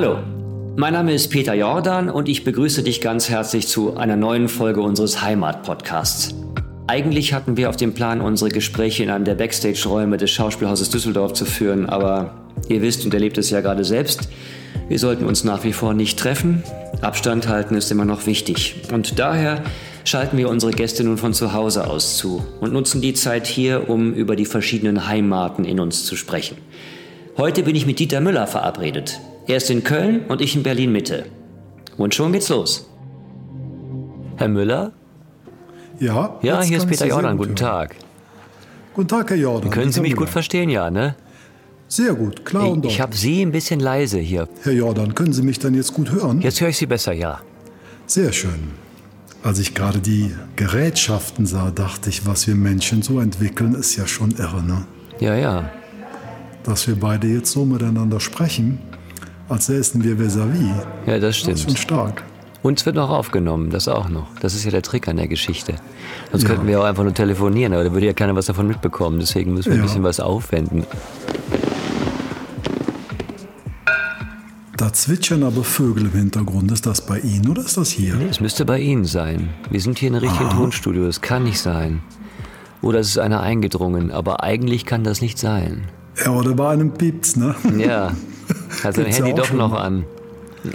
Hallo, mein Name ist Peter Jordan und ich begrüße dich ganz herzlich zu einer neuen Folge unseres Heimat-Podcasts. Eigentlich hatten wir auf dem Plan, unsere Gespräche in einem der Backstage-Räume des Schauspielhauses Düsseldorf zu führen, aber ihr wisst und erlebt es ja gerade selbst, wir sollten uns nach wie vor nicht treffen. Abstand halten ist immer noch wichtig. Und daher schalten wir unsere Gäste nun von zu Hause aus zu und nutzen die Zeit hier, um über die verschiedenen Heimaten in uns zu sprechen. Heute bin ich mit Dieter Müller verabredet. Er ist in Köln und ich in Berlin Mitte. Und schon geht's los. Herr Müller? Ja, Ja, hier ist Peter Jordan. gut Guten. Tag. Guten Tag, Herr Jordan. Können Sie mich gut verstehen, ja, ne? Sehr gut, klar und Ich, deutlich. ich habe Sie ein bisschen leise hier. Herr Jordan, können Sie mich dann jetzt gut hören? Jetzt höre ich Sie besser, ja. Sehr schön. Als ich gerade die Gerätschaften sah, dachte ich, was wir Menschen so entwickeln, ist ja schon irre, ne? Ja, ja. Dass wir beide jetzt so miteinander sprechen, als säßen wir vis-à-vis. Ja, das Das ist schon stimmt. stark. Uns wird noch aufgenommen, das auch noch. Das ist ja der Trick an der Geschichte. Sonst Ja. könnten wir auch einfach nur telefonieren, aber da würde ja keiner was davon mitbekommen. Deswegen müssen wir ein Ja. bisschen was aufwenden. Da zwitschern aber Vögel im Hintergrund. Ist das bei Ihnen oder ist das hier? Es müsste bei Ihnen sein. Wir sind hier in einem richtigen Tonstudio. Das kann nicht sein. Oder es ist einer eingedrungen, aber eigentlich kann das nicht sein. Ja, oder bei einem Piept's, ne? Ja, sein Gibt's ja Handy doch noch mal. an.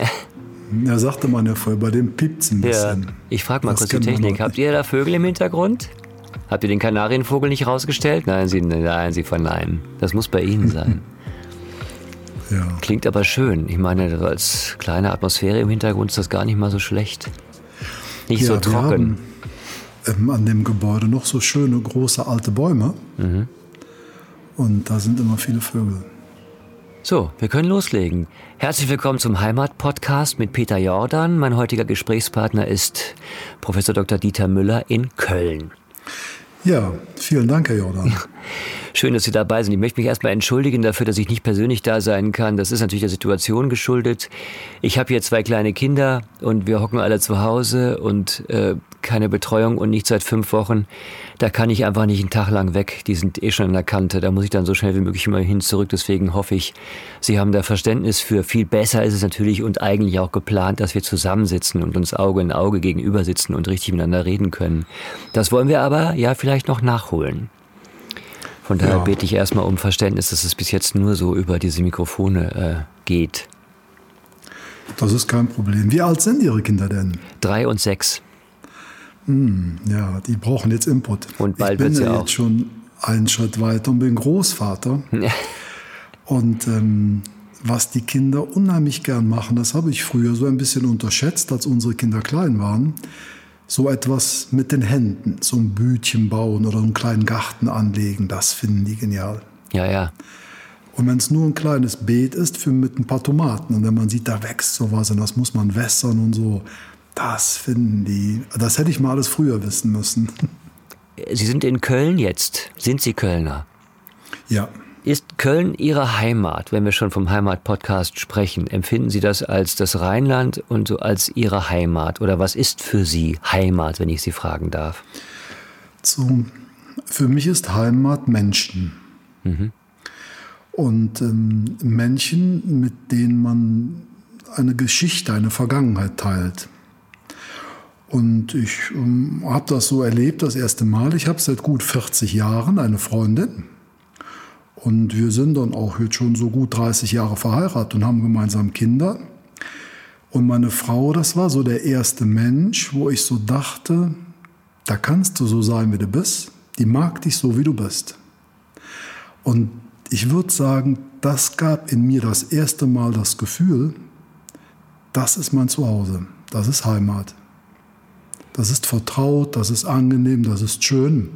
Ja, sagte man ja vorher, bei dem Piept's ein Ja. bisschen. Ich frage mal Das kurz die Technik. Habt ihr da Vögel im Hintergrund? Habt ihr den Kanarienvogel nicht rausgestellt? Nein, Sie, nein, Sie verneinen. Das muss bei Ihnen sein. Ja. Klingt aber schön. Ich meine, als kleine Atmosphäre im Hintergrund ist das gar nicht mal so schlecht. Nicht Ja, so wir trocken. haben, ähm, an dem Gebäude noch so schöne große alte Bäume. Mhm. Und da sind immer viele Vögel. So, wir können loslegen. Herzlich willkommen zum Heimat-Podcast mit Peter Jordan. Mein heutiger Gesprächspartner ist Professor Dr. Dieter Müller in Köln. Ja, vielen Dank, Herr Jordan. Schön, dass Sie dabei sind. Ich möchte mich erstmal entschuldigen dafür, dass ich nicht persönlich da sein kann. Das ist natürlich der Situation geschuldet. Ich habe hier zwei kleine Kinder und wir hocken alle zu Hause und äh, keine Betreuung und nicht seit fünf Wochen. Da kann ich einfach nicht einen Tag lang weg. Die sind eh schon an der Kante. Da muss ich dann so schnell wie möglich immer hin zurück. Deswegen hoffe ich, Sie haben da Verständnis für. Viel besser ist es natürlich und eigentlich auch geplant, dass wir zusammensitzen und uns Auge in Auge gegenüber sitzen und richtig miteinander reden können. Das wollen wir aber ja vielleicht noch nachholen. Von daher Ja. bete ich erstmal um Verständnis, dass es bis jetzt nur so über diese Mikrofone äh, geht. Das ist kein Problem. Wie alt sind Ihre Kinder denn? Drei und sechs. Ja, die brauchen jetzt Input. Und bald ich bin ja auch. jetzt schon einen Schritt weiter und bin Großvater. Und ähm, was die Kinder unheimlich gern machen, das habe ich früher so ein bisschen unterschätzt, als unsere Kinder klein waren. So etwas mit den Händen, so ein Bütchen bauen oder einen kleinen Garten anlegen, das finden die genial. Ja, ja. Und wenn es nur ein kleines Beet ist für mit ein paar Tomaten und wenn man sieht, da wächst sowas und das muss man wässern und so, das finden die. Das hätte ich mal alles früher wissen müssen. Sie sind in Köln jetzt. Sind Sie Kölner? Ja, Ist Köln Ihre Heimat, wenn wir schon vom Heimat-Podcast sprechen? Empfinden Sie das als das Rheinland und so als Ihre Heimat? Oder was ist für Sie Heimat, wenn ich Sie fragen darf? so, für mich ist Heimat Menschen. Und ähm, Menschen, mit denen man eine Geschichte, eine Vergangenheit teilt. Und ich ähm, habe das so erlebt das erste Mal. Ich habe seit gut 40 Jahren eine Freundin. Und wir sind dann auch jetzt schon so gut 30 Jahre verheiratet und haben gemeinsam Kinder. Und meine Frau, das war so der erste Mensch, wo ich so dachte, da kannst du so sein, wie du bist. Die mag dich so, wie du bist. Und ich würde sagen, das gab in mir das erste Mal das Gefühl, das ist mein Zuhause, das ist Heimat. Das ist vertraut, das ist angenehm, das ist schön.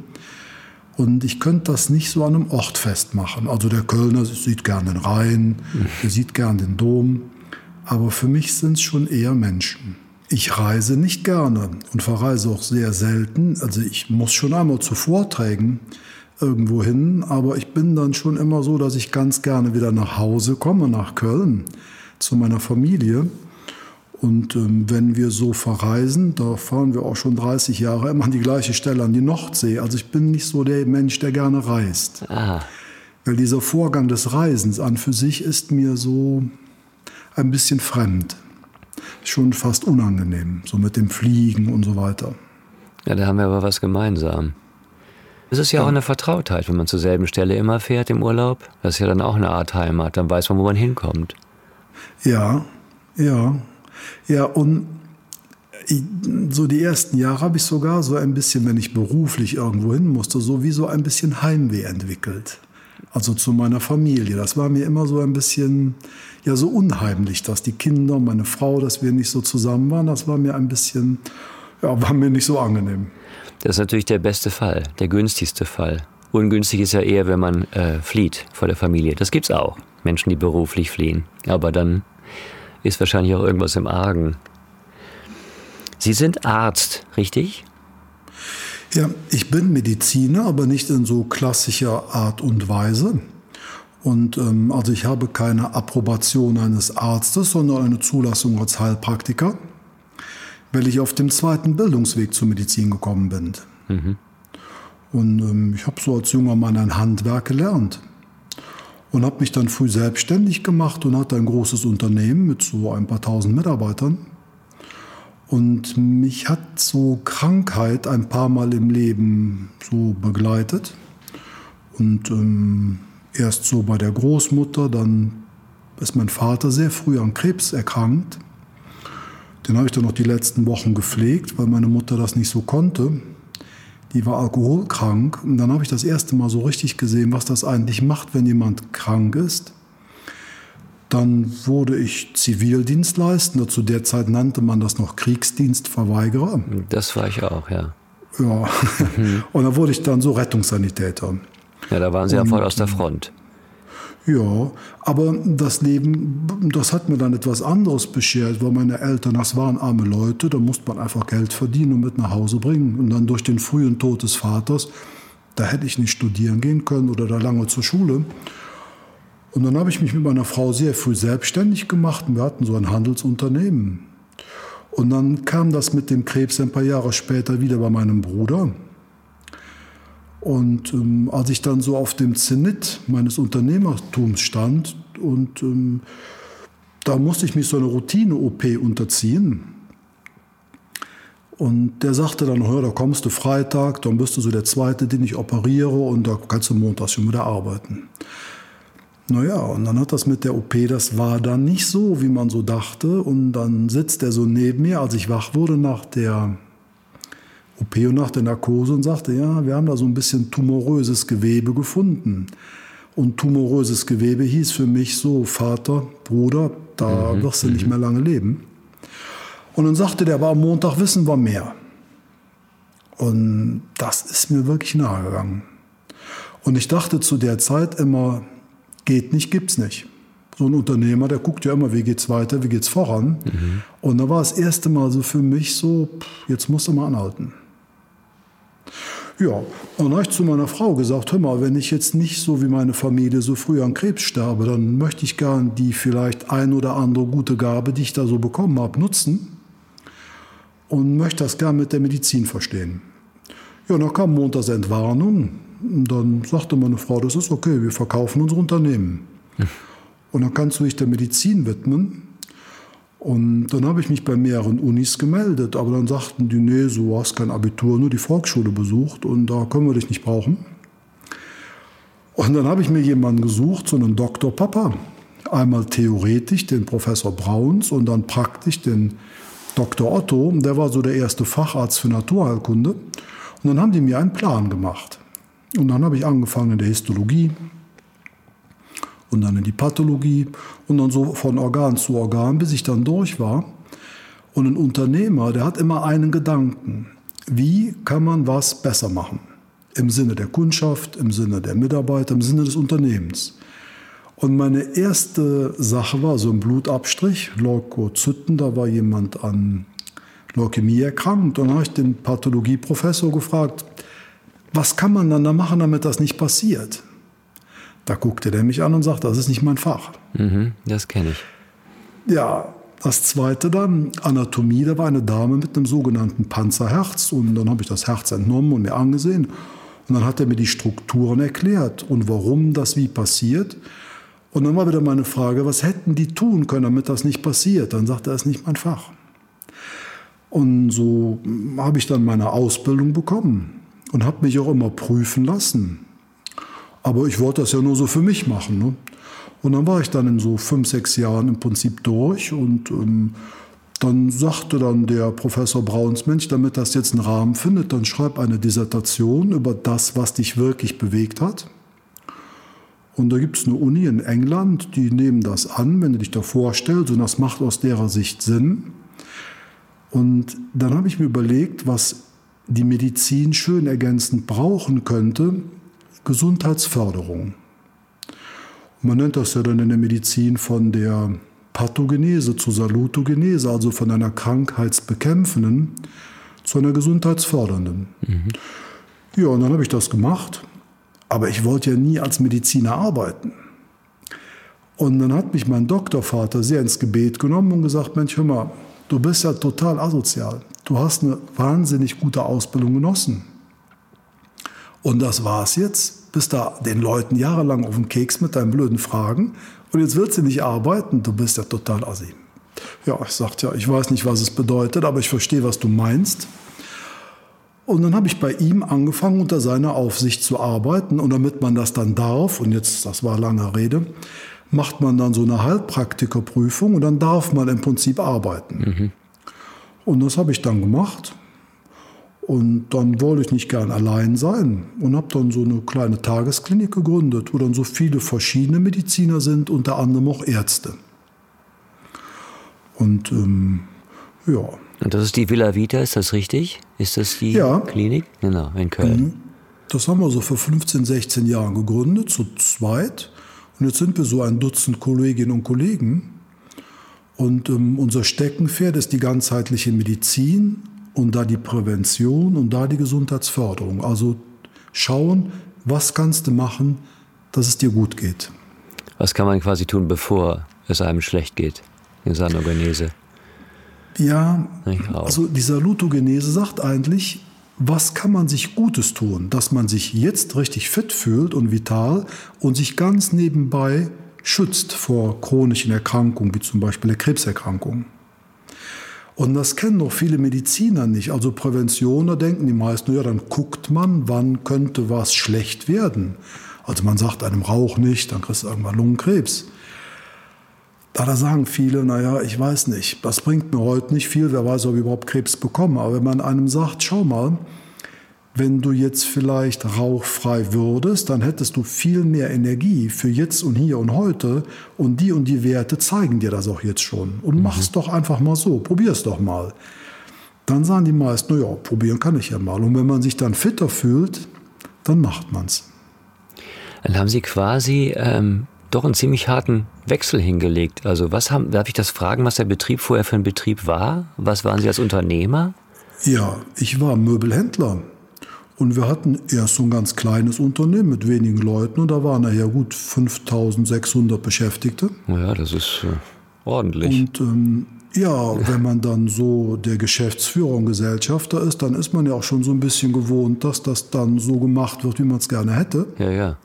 Und ich könnte das nicht so an einem Ort festmachen. Also der Kölner sieht gern den Rhein, der sieht gern den Dom. Aber für mich sind es schon eher Menschen. Ich reise nicht gerne und verreise auch sehr selten. Also ich muss schon einmal zu Vorträgen irgendwo hin, aber ich bin dann schon immer so, dass ich ganz gerne wieder nach Hause komme, nach Köln, zu meiner Familie. Und ähm, wenn wir so verreisen, da fahren wir auch schon 30 Jahre immer an die gleiche Stelle, an die Nordsee. Also ich bin nicht so der Mensch, der gerne reist. Ah, Weil dieser Vorgang des Reisens an für sich ist mir so ein bisschen fremd. Schon fast unangenehm, so mit dem Fliegen und so weiter. Ja, da haben wir aber was gemeinsam. Es ist ja, ja, auch eine Vertrautheit, wenn man zur selben Stelle immer fährt im Urlaub. Das ist ja dann auch eine Art Heimat, dann weiß man, wo man hinkommt. Ja, ja. Ja, und so die ersten Jahre habe ich sogar so ein bisschen, wenn ich beruflich irgendwo hin musste, so wie so ein bisschen Heimweh entwickelt. Also zu meiner Familie. Das war mir immer so ein bisschen, ja, so unheimlich, dass die Kinder, meine Frau, dass wir nicht so zusammen waren. Das war mir ein bisschen, ja, war mir nicht so angenehm. Das ist natürlich der beste Fall, der günstigste Fall. Ungünstig ist ja eher, wenn man äh, flieht vor der Familie. Das gibt's auch. Menschen, die beruflich fliehen. Aber dann ist wahrscheinlich auch irgendwas im Argen. Sie sind Arzt, richtig? Ja, ich bin Mediziner, aber nicht in so klassischer Art und Weise. Und ähm, also ich habe keine Approbation eines Arztes, sondern eine Zulassung als Heilpraktiker, weil ich auf dem zweiten Bildungsweg zur Medizin gekommen bin. Mhm. Und ähm, ich habe so als junger Mann ein Handwerk gelernt und habe mich dann früh selbstständig gemacht und hatte ein großes Unternehmen mit so ein paar tausend Mitarbeitern. Und mich hat so Krankheit ein paar Mal im Leben so begleitet. Und ähm, erst so bei der Großmutter, dann ist mein Vater sehr früh an Krebs erkrankt. Den habe ich dann noch die letzten Wochen gepflegt, weil meine Mutter das nicht so konnte. Die war alkoholkrank. Und dann habe ich das erste Mal so richtig gesehen, was das eigentlich macht, wenn jemand krank ist. Dann wurde ich Zivildienstleistender. Zu der Zeit nannte man das noch Kriegsdienstverweigerer. Das war ich auch, ja. Ja. Mhm. Und dann wurde ich dann so Rettungssanitäter. Ja, da waren Sie ja voll aus der Front. Ja, aber das Leben, das hat mir dann etwas anderes beschert, weil meine Eltern, das waren arme Leute, da musste man einfach Geld verdienen und mit nach Hause bringen. Und dann durch den frühen Tod des Vaters, da hätte ich nicht studieren gehen können oder da lange zur Schule. Und dann habe ich mich mit meiner Frau sehr früh selbstständig gemacht und wir hatten so ein Handelsunternehmen. Und dann kam das mit dem Krebs ein paar Jahre später wieder bei meinem Bruder. Und ähm, als ich dann so auf dem Zenit meines Unternehmertums stand und ähm, da musste ich mich so eine Routine-OP unterziehen. Und der sagte dann, hör, da kommst du Freitag, dann bist du so der Zweite, den ich operiere und da kannst du montags schon wieder arbeiten. Naja, und dann hat das mit der OP, das war dann nicht so, wie man so dachte. Und dann sitzt er so neben mir, als ich wach wurde nach der OP und nach der Narkose und sagte, ja, wir haben da so ein bisschen tumoröses Gewebe gefunden. Und tumoröses Gewebe hieß für mich so, Vater, Bruder, da mhm, wirst du nicht mhm. mehr lange leben. Und dann sagte der, aber am Montag wissen wir mehr. Und das ist mir wirklich nahe gegangen. Und ich dachte zu der Zeit immer, Geht nicht, gibt's nicht. So ein Unternehmer, der guckt ja immer, wie geht's weiter, wie geht's voran. Mhm. Und da war das erste Mal so für mich so, jetzt musst du mal anhalten. Ja, und dann habe ich zu meiner Frau gesagt, hör mal, wenn ich jetzt nicht so wie meine Familie so früh an Krebs sterbe, dann möchte ich gern die vielleicht ein oder andere gute Gabe, die ich da so bekommen habe, nutzen und möchte das gern mit der Medizin verstehen. Ja, dann kam montags Entwarnung. Und dann sagte meine Frau, das ist okay, wir verkaufen unser Unternehmen. Und dann kannst du dich der Medizin widmen. Und dann habe ich mich bei mehreren Unis gemeldet, aber dann sagten die, nee, du hast kein Abitur, nur die Volksschule besucht und da können wir dich nicht brauchen. Und dann habe ich mir jemanden gesucht, so einen Doktor Papa. Einmal theoretisch den Professor Brauns und dann praktisch den Dr. Otto. Der war so der erste Facharzt für Naturheilkunde. Und dann haben die mir einen Plan gemacht. Und dann habe ich angefangen in der Histologie und dann in die Pathologie und dann so von Organ zu Organ, bis ich dann durch war. Und ein Unternehmer, der hat immer einen Gedanken. Wie kann man was besser machen? Im Sinne der Kundschaft, im Sinne der Mitarbeiter, im Sinne des Unternehmens. Und meine erste Sache war so ein Blutabstrich, Leukozyten, da war jemand an Leukämie erkrankt. Und dann habe ich den Pathologieprofessor gefragt, was kann man dann da machen, damit das nicht passiert? Da guckte der mich an und sagte, das ist nicht mein Fach. Mhm, das kenne ich. Ja, das zweite dann, Anatomie, da war eine Dame mit einem sogenannten Panzerherz und dann habe ich das Herz entnommen und mir angesehen und dann hat er mir die Strukturen erklärt und warum das wie passiert. Und dann war wieder meine Frage, was hätten die tun können, damit das nicht passiert? Dann sagte er, das ist nicht mein Fach. Und so habe ich dann meine Ausbildung bekommen und habe mich auch immer prüfen lassen. Aber ich wollte das ja nur so für mich machen. Ne? Und dann war ich dann in so fünf, sechs Jahren im Prinzip durch und ähm, dann sagte dann der Professor Brauns, Mensch, damit das jetzt einen Rahmen findet, dann schreib eine Dissertation über das, was dich wirklich bewegt hat. Und da gibt es eine Uni in England, die nehmen das an, wenn du dich da vorstellst, und das macht aus derer Sicht Sinn. Und dann habe ich mir überlegt, was die Medizin schön ergänzend brauchen könnte, Gesundheitsförderung. Man nennt das ja dann in der Medizin von der Pathogenese zur Salutogenese, also von einer krankheitsbekämpfenden zu einer gesundheitsfördernden. Mhm. Ja, und dann habe ich das gemacht, aber ich wollte ja nie als Mediziner arbeiten. Und dann hat mich mein Doktorvater sehr ins Gebet genommen und gesagt, Mensch, hör mal, du bist ja total asozial. Du hast eine wahnsinnig gute Ausbildung genossen. Und das war's jetzt. Bist da den Leuten jahrelang auf den Keks mit deinen blöden Fragen und jetzt willst du nicht arbeiten, du bist ja total assi. Ja, ich sagte ja, ich weiß nicht, was es bedeutet, aber ich verstehe, was du meinst. Und dann habe ich bei ihm angefangen, unter seiner Aufsicht zu arbeiten. Und damit man das dann darf, und jetzt, das war lange Rede, macht man dann so eine Heilpraktikerprüfung und dann darf man im Prinzip arbeiten. Mhm. Und das habe ich dann gemacht. Und dann wollte ich nicht gern allein sein und habe dann so eine kleine Tagesklinik gegründet, wo dann so viele verschiedene Mediziner sind, unter anderem auch Ärzte. Und ähm, ja. Und das ist die Villa Vita, ist das richtig? Ist das die ja. Klinik? Genau, in Köln. Mhm. Das haben wir so vor 15, 16 Jahren gegründet, zu zweit. Und jetzt sind wir so ein Dutzend Kolleginnen und Kollegen. Und ähm, unser Steckenpferd ist die ganzheitliche Medizin und da die Prävention und da die Gesundheitsförderung. Also schauen, was kannst du machen, dass es dir gut geht. Was kann man quasi tun, bevor es einem schlecht geht in seiner Genese? Ja, also dieser Lutogenese sagt eigentlich, was kann man sich Gutes tun, dass man sich jetzt richtig fit fühlt und vital und sich ganz nebenbei schützt vor chronischen Erkrankungen, wie zum Beispiel der Krebserkrankung. Und das kennen noch viele Mediziner nicht. Also Prävention, da denken die meisten, ja, dann guckt man, wann könnte was schlecht werden. Also man sagt einem Rauch nicht, dann kriegst du irgendwann Lungenkrebs. Da, da sagen viele, naja, ich weiß nicht, das bringt mir heute nicht viel, wer weiß, ob ich überhaupt Krebs bekomme. Aber wenn man einem sagt, schau mal, wenn du jetzt vielleicht rauchfrei würdest, dann hättest du viel mehr Energie für jetzt und hier und heute und die und die Werte zeigen dir das auch jetzt schon. Und mhm. mach es doch einfach mal so, probier es doch mal. Dann sagen die meisten, naja, probieren kann ich ja mal. Und wenn man sich dann fitter fühlt, dann macht man es. Dann haben Sie quasi ähm, doch einen ziemlich harten Wechsel hingelegt. Also was haben, darf ich das fragen, was der Betrieb vorher für ein Betrieb war? Was waren Sie als Unternehmer? Ja, ich war Möbelhändler. Und wir hatten erst so ein ganz kleines Unternehmen mit wenigen Leuten und da waren nachher gut 5600 Beschäftigte. Ja, das ist äh, ordentlich. Und ähm, ja, wenn man dann so der Geschäftsführer und Gesellschafter ist, dann ist man ja auch schon so ein bisschen gewohnt, dass das dann so gemacht wird, wie man es gerne hätte. Ja, ja.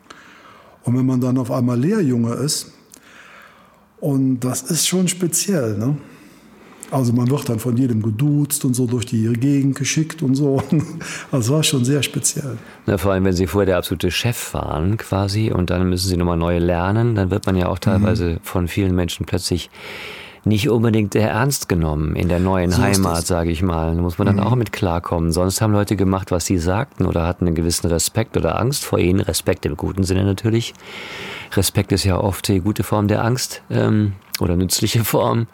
Und wenn man dann auf einmal Lehrjunge ist, und das ist schon speziell, ne? Also man wird dann von jedem geduzt und so durch die Gegend geschickt und so. Also war schon sehr speziell. Na, vor allem, wenn Sie vorher der absolute Chef waren quasi und dann müssen Sie nochmal neu lernen, dann wird man ja auch teilweise mhm. von vielen Menschen plötzlich nicht unbedingt ernst genommen in der neuen so Heimat, sage ich mal. Da muss man dann mhm. auch mit klarkommen. Sonst haben Leute gemacht, was sie sagten oder hatten einen gewissen Respekt oder Angst vor ihnen. Respekt im guten Sinne natürlich. Respekt ist ja oft die gute Form der Angst ähm, oder nützliche Form.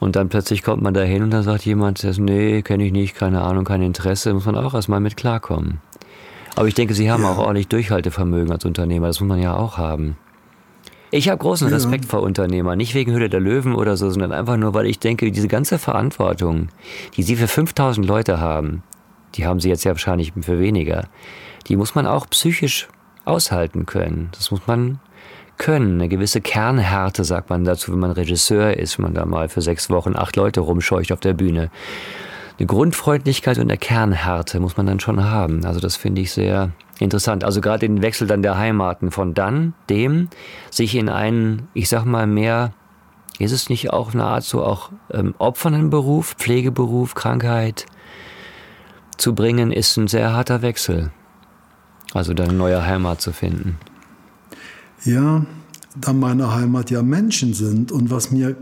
Und dann plötzlich kommt man da hin und dann sagt jemand, nee, kenne ich nicht, keine Ahnung, kein Interesse. muss man auch erstmal mit klarkommen. Aber ich denke, Sie haben ja. auch ordentlich Durchhaltevermögen als Unternehmer. Das muss man ja auch haben. Ich habe großen Respekt ja. vor Unternehmern, nicht wegen Hülle der Löwen oder so, sondern einfach nur, weil ich denke, diese ganze Verantwortung, die sie für 5000 Leute haben, die haben sie jetzt ja wahrscheinlich für weniger, die muss man auch psychisch aushalten können. Das muss man können. Eine gewisse Kernhärte, sagt man dazu, wenn man Regisseur ist, wenn man da mal für sechs Wochen acht Leute rumscheucht auf der Bühne. Eine Grundfreundlichkeit und eine Kernhärte muss man dann schon haben. Also das finde ich sehr Interessant. Also gerade den Wechsel dann der Heimaten von dann, dem, sich in einen, ich sag mal, mehr, ist es nicht auch eine Art so auch ähm, opfernden Beruf, Pflegeberuf, Krankheit zu bringen, ist ein sehr harter Wechsel. Also dann eine neue Heimat zu finden. Ja, da meine Heimat ja Menschen sind und was mir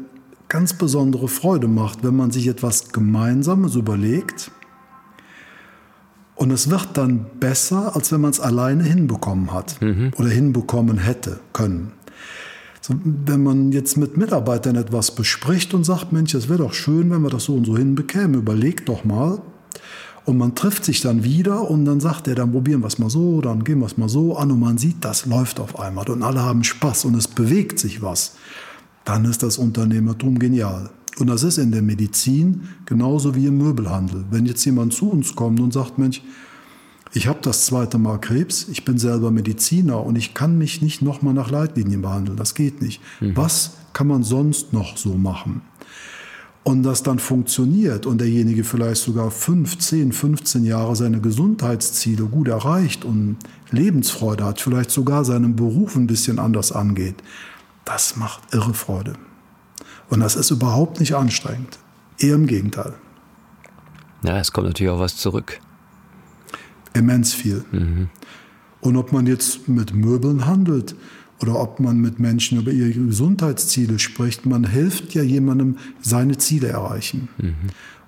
ganz besondere Freude macht, wenn man sich etwas Gemeinsames überlegt und es wird dann besser, als wenn man es alleine hinbekommen hat mhm. oder hinbekommen hätte können. So, wenn man jetzt mit Mitarbeitern etwas bespricht und sagt, Mensch, es wäre doch schön, wenn wir das so und so hinbekämen, überleg doch mal. Und man trifft sich dann wieder und dann sagt er, dann probieren wir es mal so, dann gehen wir es mal so an und man sieht, das läuft auf einmal und alle haben Spaß und es bewegt sich was dann ist das Unternehmertum genial. Und das ist in der Medizin genauso wie im Möbelhandel. Wenn jetzt jemand zu uns kommt und sagt, Mensch, ich habe das zweite Mal Krebs, ich bin selber Mediziner und ich kann mich nicht nochmal nach Leitlinien behandeln, das geht nicht. Mhm. Was kann man sonst noch so machen? Und das dann funktioniert und derjenige vielleicht sogar 5, 10, 15 Jahre seine Gesundheitsziele gut erreicht und Lebensfreude hat, vielleicht sogar seinen Beruf ein bisschen anders angeht, das macht irre Freude. Und das ist überhaupt nicht anstrengend. Eher im Gegenteil. Ja, es kommt natürlich auch was zurück. Immens viel. Mhm. Und ob man jetzt mit Möbeln handelt oder ob man mit Menschen über ihre Gesundheitsziele spricht, man hilft ja jemandem, seine Ziele erreichen. Mhm.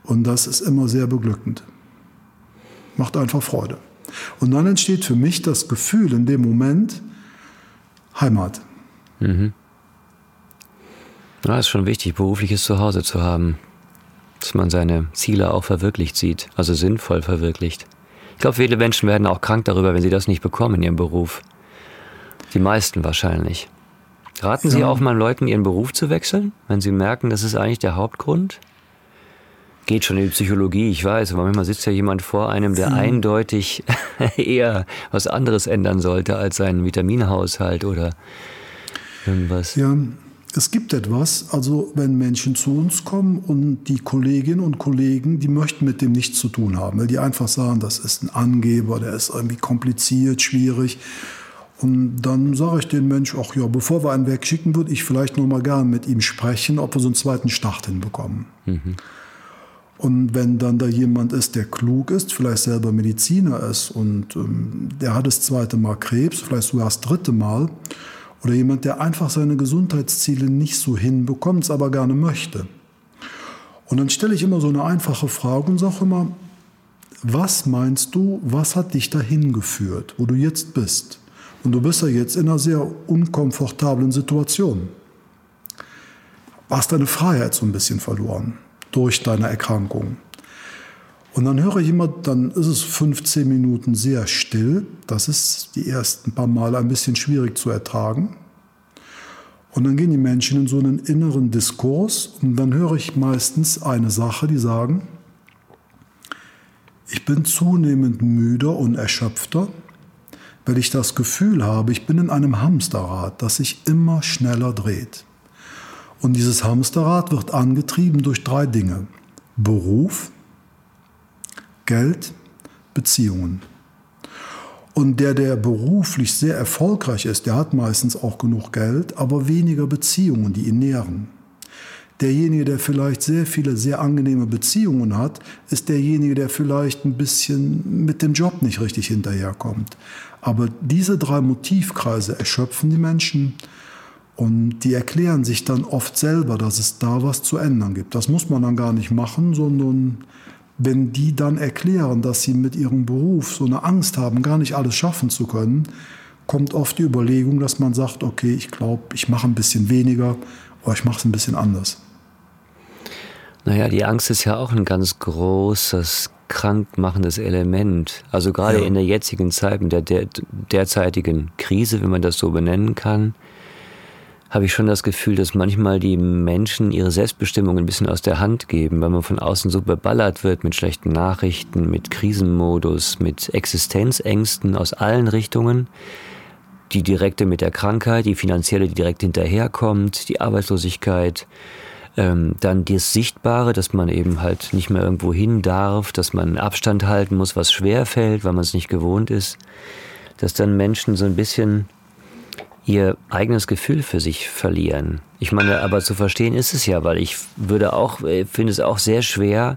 Und das ist immer sehr beglückend. Macht einfach Freude. Und dann entsteht für mich das Gefühl in dem Moment Heimat. Mhm. Ja, ist schon wichtig, berufliches Zuhause zu haben. Dass man seine Ziele auch verwirklicht sieht, also sinnvoll verwirklicht. Ich glaube, viele Menschen werden auch krank darüber, wenn sie das nicht bekommen in ihrem Beruf. Die meisten wahrscheinlich. Raten Sie auch mal Leuten, ihren Beruf zu wechseln, wenn sie merken, das ist eigentlich der Hauptgrund? Geht schon in die Psychologie, ich weiß, aber manchmal sitzt ja jemand vor einem, der eindeutig eher was anderes ändern sollte als seinen Vitaminhaushalt oder irgendwas. Ja, es gibt etwas, also wenn Menschen zu uns kommen und die Kolleginnen und Kollegen, die möchten mit dem nichts zu tun haben, weil die einfach sagen, das ist ein Angeber, der ist irgendwie kompliziert, schwierig. Und dann sage ich den Mensch, ach ja, bevor wir einen wegschicken, würde ich vielleicht noch mal gern mit ihm sprechen, ob wir so einen zweiten Start hinbekommen. Mhm. Und wenn dann da jemand ist, der klug ist, vielleicht selber Mediziner ist und ähm, der hat das zweite Mal Krebs, vielleicht sogar das dritte Mal, oder jemand, der einfach seine Gesundheitsziele nicht so hinbekommt, es aber gerne möchte. Und dann stelle ich immer so eine einfache Frage und sage immer, was meinst du, was hat dich dahin geführt, wo du jetzt bist? Und du bist ja jetzt in einer sehr unkomfortablen Situation. Hast deine Freiheit so ein bisschen verloren durch deine Erkrankung. Und dann höre ich immer, dann ist es 15 Minuten sehr still. Das ist die ersten paar Male ein bisschen schwierig zu ertragen. Und dann gehen die Menschen in so einen inneren Diskurs und dann höre ich meistens eine Sache, die sagen, ich bin zunehmend müder und erschöpfter, weil ich das Gefühl habe, ich bin in einem Hamsterrad, das sich immer schneller dreht. Und dieses Hamsterrad wird angetrieben durch drei Dinge. Beruf, Geld, Beziehungen. Und der, der beruflich sehr erfolgreich ist, der hat meistens auch genug Geld, aber weniger Beziehungen, die ihn nähren. Derjenige, der vielleicht sehr viele sehr angenehme Beziehungen hat, ist derjenige, der vielleicht ein bisschen mit dem Job nicht richtig hinterherkommt. Aber diese drei Motivkreise erschöpfen die Menschen und die erklären sich dann oft selber, dass es da was zu ändern gibt. Das muss man dann gar nicht machen, sondern wenn die dann erklären, dass sie mit ihrem Beruf so eine Angst haben, gar nicht alles schaffen zu können, kommt oft die Überlegung, dass man sagt, okay, ich glaube, ich mache ein bisschen weniger oder ich mache es ein bisschen anders. Naja, die Angst ist ja auch ein ganz großes, krankmachendes Element. Also gerade ja. in der jetzigen Zeit, mit der, der derzeitigen Krise, wenn man das so benennen kann, habe ich schon das Gefühl, dass manchmal die Menschen ihre Selbstbestimmung ein bisschen aus der Hand geben, weil man von außen so beballert wird mit schlechten Nachrichten, mit Krisenmodus, mit Existenzängsten aus allen Richtungen. Die direkte mit der Krankheit, die finanzielle, die direkt hinterherkommt, die Arbeitslosigkeit, ähm, dann das Sichtbare, dass man eben halt nicht mehr irgendwo hin darf, dass man Abstand halten muss, was schwer fällt, weil man es nicht gewohnt ist. dass dann Menschen so ein bisschen ihr eigenes Gefühl für sich verlieren. Ich meine, aber zu verstehen ist es ja, weil ich würde auch, äh, finde es auch sehr schwer,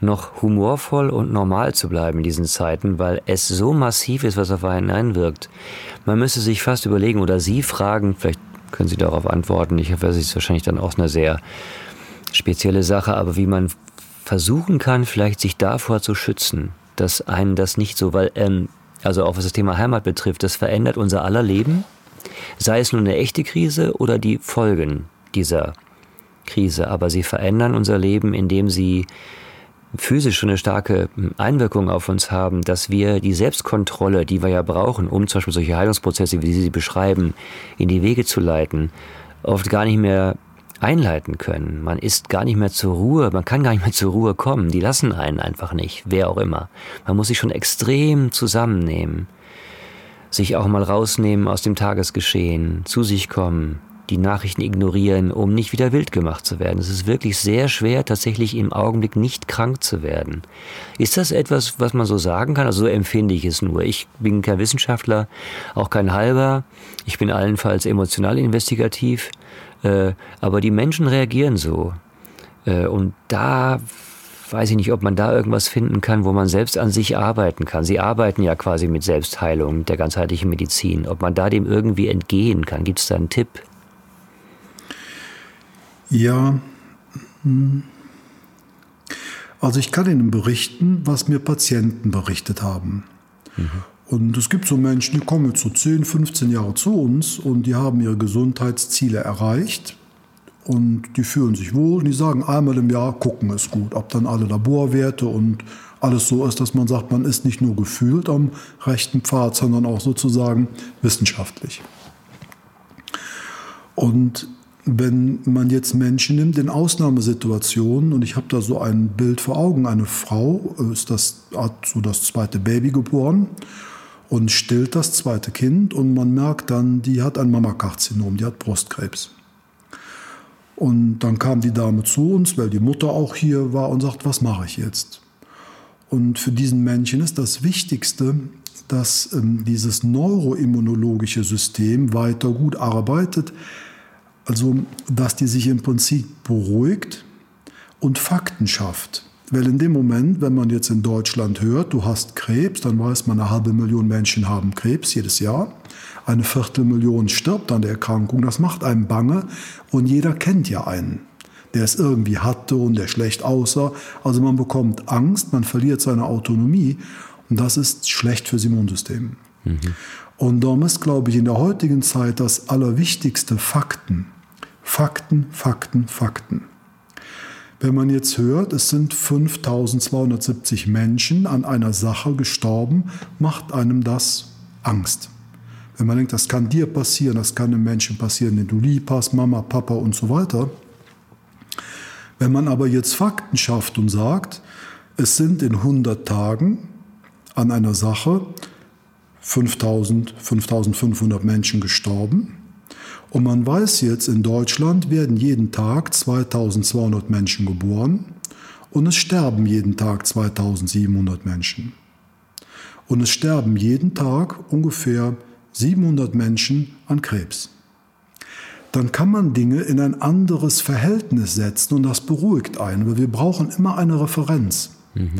noch humorvoll und normal zu bleiben in diesen Zeiten, weil es so massiv ist, was auf einen einwirkt. Man müsste sich fast überlegen oder Sie fragen, vielleicht können Sie darauf antworten. Ich hoffe, es ist wahrscheinlich dann auch eine sehr spezielle Sache, aber wie man versuchen kann, vielleicht sich davor zu schützen, dass einen das nicht so, weil, ähm, also auch was das Thema Heimat betrifft, das verändert unser aller Leben sei es nun eine echte Krise oder die Folgen dieser Krise. Aber sie verändern unser Leben, indem sie physisch schon eine starke Einwirkung auf uns haben, dass wir die Selbstkontrolle, die wir ja brauchen, um zum Beispiel solche Heilungsprozesse, wie Sie sie beschreiben, in die Wege zu leiten, oft gar nicht mehr einleiten können. Man ist gar nicht mehr zur Ruhe, man kann gar nicht mehr zur Ruhe kommen. Die lassen einen einfach nicht, wer auch immer. Man muss sich schon extrem zusammennehmen sich auch mal rausnehmen aus dem Tagesgeschehen, zu sich kommen, die Nachrichten ignorieren, um nicht wieder wild gemacht zu werden. Es ist wirklich sehr schwer, tatsächlich im Augenblick nicht krank zu werden. Ist das etwas, was man so sagen kann? Also so empfinde ich es nur. Ich bin kein Wissenschaftler, auch kein halber. Ich bin allenfalls emotional investigativ. Äh, aber die Menschen reagieren so. Äh, und da weiß ich nicht, ob man da irgendwas finden kann, wo man selbst an sich arbeiten kann. Sie arbeiten ja quasi mit Selbstheilung, der ganzheitlichen Medizin. Ob man da dem irgendwie entgehen kann. Gibt es da einen Tipp? Ja. Hm. Also ich kann Ihnen berichten, was mir Patienten berichtet haben. Mhm. Und es gibt so Menschen, die kommen jetzt so 10, 15 Jahre zu uns und die haben ihre Gesundheitsziele erreicht und die fühlen sich wohl und die sagen, einmal im Jahr gucken ist gut. Ob dann alle Laborwerte und alles so ist, dass man sagt, man ist nicht nur gefühlt am rechten Pfad, sondern auch sozusagen wissenschaftlich. Und wenn man jetzt Menschen nimmt in Ausnahmesituationen, und ich habe da so ein Bild vor Augen, eine Frau ist das, hat so das zweite Baby geboren und stillt das zweite Kind und man merkt dann, die hat ein Mammakarzinom, die hat Brustkrebs. Und dann kam die Dame zu uns, weil die Mutter auch hier war und sagt, was mache ich jetzt? Und für diesen Menschen ist das Wichtigste, dass ähm, dieses neuroimmunologische System weiter gut arbeitet, also dass die sich im Prinzip beruhigt und Fakten schafft. Weil in dem Moment, wenn man jetzt in Deutschland hört, du hast Krebs, dann weiß man, eine halbe Million Menschen haben Krebs jedes Jahr. Eine Viertelmillion stirbt an der Erkrankung. Das macht einem bange und jeder kennt ja einen, der es irgendwie hatte und der schlecht aussah. Also man bekommt Angst, man verliert seine Autonomie und das ist schlecht fürs Immunsystem. Mhm. Und darum ist, glaube ich, in der heutigen Zeit das Allerwichtigste Fakten. Fakten, Fakten, Fakten. Wenn man jetzt hört, es sind 5270 Menschen an einer Sache gestorben, macht einem das Angst. Wenn man denkt, das kann dir passieren, das kann einem Menschen passieren, den du lieb hast, Mama, Papa und so weiter. Wenn man aber jetzt Fakten schafft und sagt, es sind in 100 Tagen an einer Sache 5000, 5500 Menschen gestorben, und man weiß jetzt, in Deutschland werden jeden Tag 2200 Menschen geboren und es sterben jeden Tag 2700 Menschen. Und es sterben jeden Tag ungefähr 700 Menschen an Krebs. Dann kann man Dinge in ein anderes Verhältnis setzen und das beruhigt einen, weil wir brauchen immer eine Referenz. Mhm.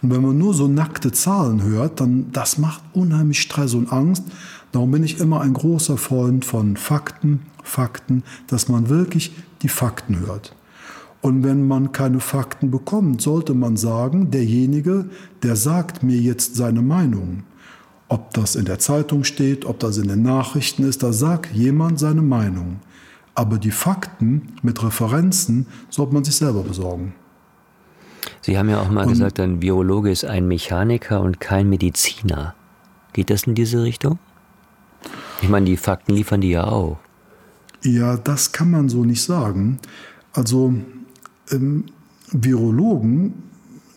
Und wenn man nur so nackte Zahlen hört, dann das macht unheimlich Stress und Angst. Darum bin ich immer ein großer Freund von Fakten, Fakten, dass man wirklich die Fakten hört. Und wenn man keine Fakten bekommt, sollte man sagen, derjenige, der sagt mir jetzt seine Meinung, ob das in der Zeitung steht, ob das in den Nachrichten ist, da sagt jemand seine Meinung. Aber die Fakten mit Referenzen sollte man sich selber besorgen. Sie haben ja auch mal und, gesagt, ein Virologe ist ein Mechaniker und kein Mediziner. Geht das in diese Richtung? Ich meine, die Fakten liefern die ja auch. Ja, das kann man so nicht sagen. Also ähm, Virologen,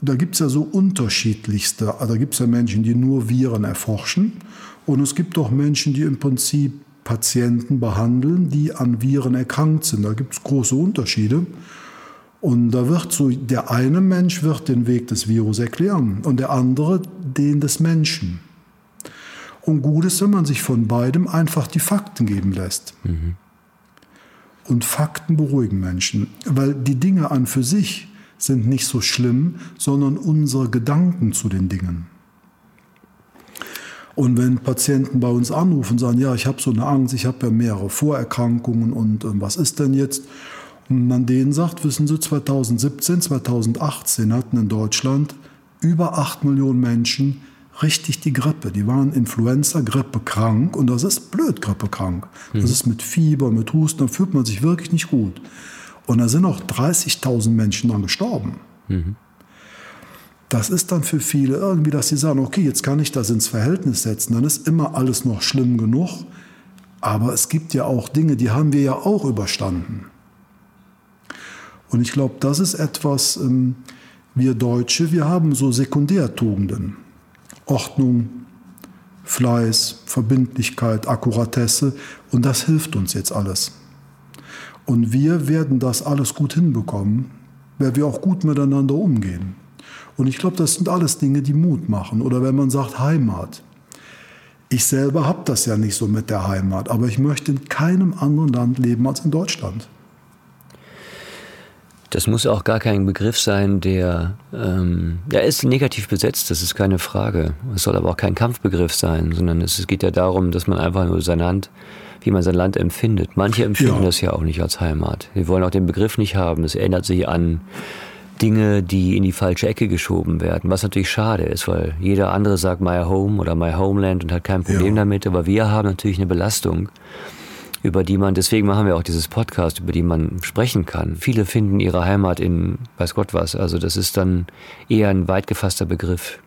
da gibt es ja so unterschiedlichste. Da gibt es ja Menschen, die nur Viren erforschen. Und es gibt auch Menschen, die im Prinzip Patienten behandeln, die an Viren erkrankt sind. Da gibt es große Unterschiede. Und da wird so, der eine Mensch wird den Weg des Virus erklären und der andere den des Menschen. Und gut ist, wenn man sich von beidem einfach die Fakten geben lässt. Mhm. Und Fakten beruhigen Menschen, weil die Dinge an für sich sind nicht so schlimm, sondern unsere Gedanken zu den Dingen. Und wenn Patienten bei uns anrufen und sagen, ja, ich habe so eine Angst, ich habe ja mehrere Vorerkrankungen und äh, was ist denn jetzt? Und man denen sagt, wissen Sie, 2017, 2018 hatten in Deutschland über 8 Millionen Menschen richtig die Grippe. Die waren Influenza, Grippe krank und das ist blöd, Grippe krank. Mhm. Das ist mit Fieber, mit Husten, da fühlt man sich wirklich nicht gut. Und da sind auch 30.000 Menschen dann gestorben. Mhm. Das ist dann für viele irgendwie, dass sie sagen, okay, jetzt kann ich das ins Verhältnis setzen. Dann ist immer alles noch schlimm genug. Aber es gibt ja auch Dinge, die haben wir ja auch überstanden. Und ich glaube, das ist etwas, ähm, wir Deutsche, wir haben so Sekundärtugenden. Ordnung, Fleiß, Verbindlichkeit, Akkuratesse. Und das hilft uns jetzt alles. Und wir werden das alles gut hinbekommen, weil wir auch gut miteinander umgehen. Und ich glaube, das sind alles Dinge, die Mut machen. Oder wenn man sagt Heimat. Ich selber habe das ja nicht so mit der Heimat, aber ich möchte in keinem anderen Land leben als in Deutschland. Das muss auch gar kein Begriff sein, der, ähm, der ist negativ besetzt, das ist keine Frage. Es soll aber auch kein Kampfbegriff sein, sondern es geht ja darum, dass man einfach nur sein Land, wie man sein Land empfindet. Manche empfinden ja. das ja auch nicht als Heimat. Wir wollen auch den Begriff nicht haben. Das erinnert sich an Dinge, die in die falsche Ecke geschoben werden, was natürlich schade ist, weil jeder andere sagt My Home oder My Homeland und hat kein Problem ja. damit, aber wir haben natürlich eine Belastung über die man, deswegen machen wir auch dieses Podcast, über die man sprechen kann. Viele finden ihre Heimat in weiß Gott was. Also das ist dann eher ein weit gefasster Begriff.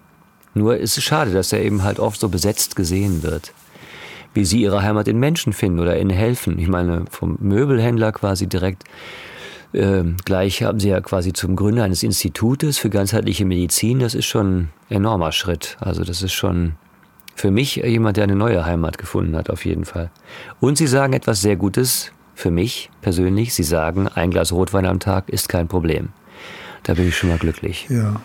Nur ist es schade, dass er eben halt oft so besetzt gesehen wird. Wie sie ihre Heimat in Menschen finden oder in helfen. Ich meine, vom Möbelhändler quasi direkt äh, gleich haben sie ja quasi zum Gründer eines Institutes für ganzheitliche Medizin. Das ist schon ein enormer Schritt. Also das ist schon für mich jemand, der eine neue Heimat gefunden hat, auf jeden Fall. Und Sie sagen etwas sehr Gutes für mich persönlich. Sie sagen, ein Glas Rotwein am Tag ist kein Problem. Da bin ich schon mal glücklich. Ja.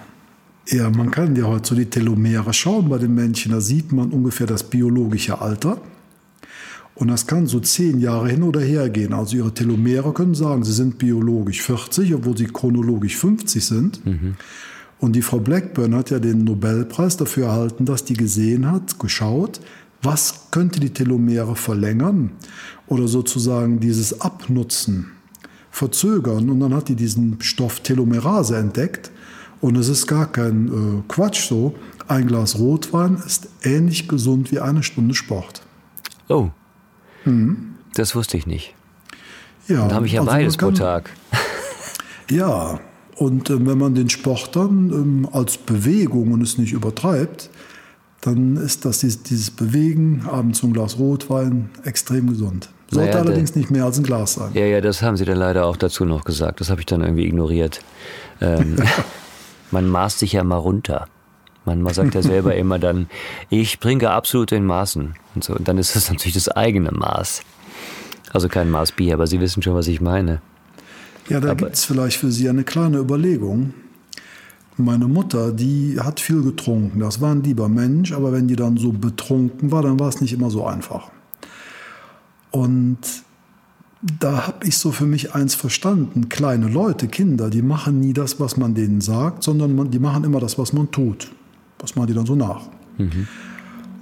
Ja, man kann ja heute so die Telomere schauen bei den Männchen. Da sieht man ungefähr das biologische Alter. Und das kann so zehn Jahre hin oder her gehen. Also ihre Telomere können sagen, sie sind biologisch 40, obwohl sie chronologisch 50 sind. Mhm. Und die Frau Blackburn hat ja den Nobelpreis dafür erhalten, dass die gesehen hat, geschaut, was könnte die Telomere verlängern oder sozusagen dieses Abnutzen verzögern. Und dann hat die diesen Stoff Telomerase entdeckt. Und es ist gar kein äh, Quatsch so. Ein Glas Rotwein ist ähnlich gesund wie eine Stunde Sport. Oh. Mhm. Das wusste ich nicht. Ja, dann habe ich ja also beides pro Tag. Ja, und äh, wenn man den Sport dann ähm, als Bewegung und es nicht übertreibt, dann ist das dieses, dieses Bewegen, abends ein Glas Rotwein, extrem gesund. Sollte naja, allerdings nicht mehr als ein Glas sein. Ja, ja, das haben Sie dann leider auch dazu noch gesagt. Das habe ich dann irgendwie ignoriert. Ähm, man maßt sich ja mal runter. Man, man sagt ja selber immer dann, ich trinke absolut in Maßen. Und, so. und dann ist das natürlich das eigene Maß. Also kein Maß Bier, aber Sie wissen schon, was ich meine. Ja, da gibt es vielleicht für Sie eine kleine Überlegung. Meine Mutter, die hat viel getrunken. Das war ein lieber Mensch, aber wenn die dann so betrunken war, dann war es nicht immer so einfach. Und da habe ich so für mich eins verstanden. Kleine Leute, Kinder, die machen nie das, was man denen sagt, sondern man, die machen immer das, was man tut. Das machen die dann so nach. Mhm.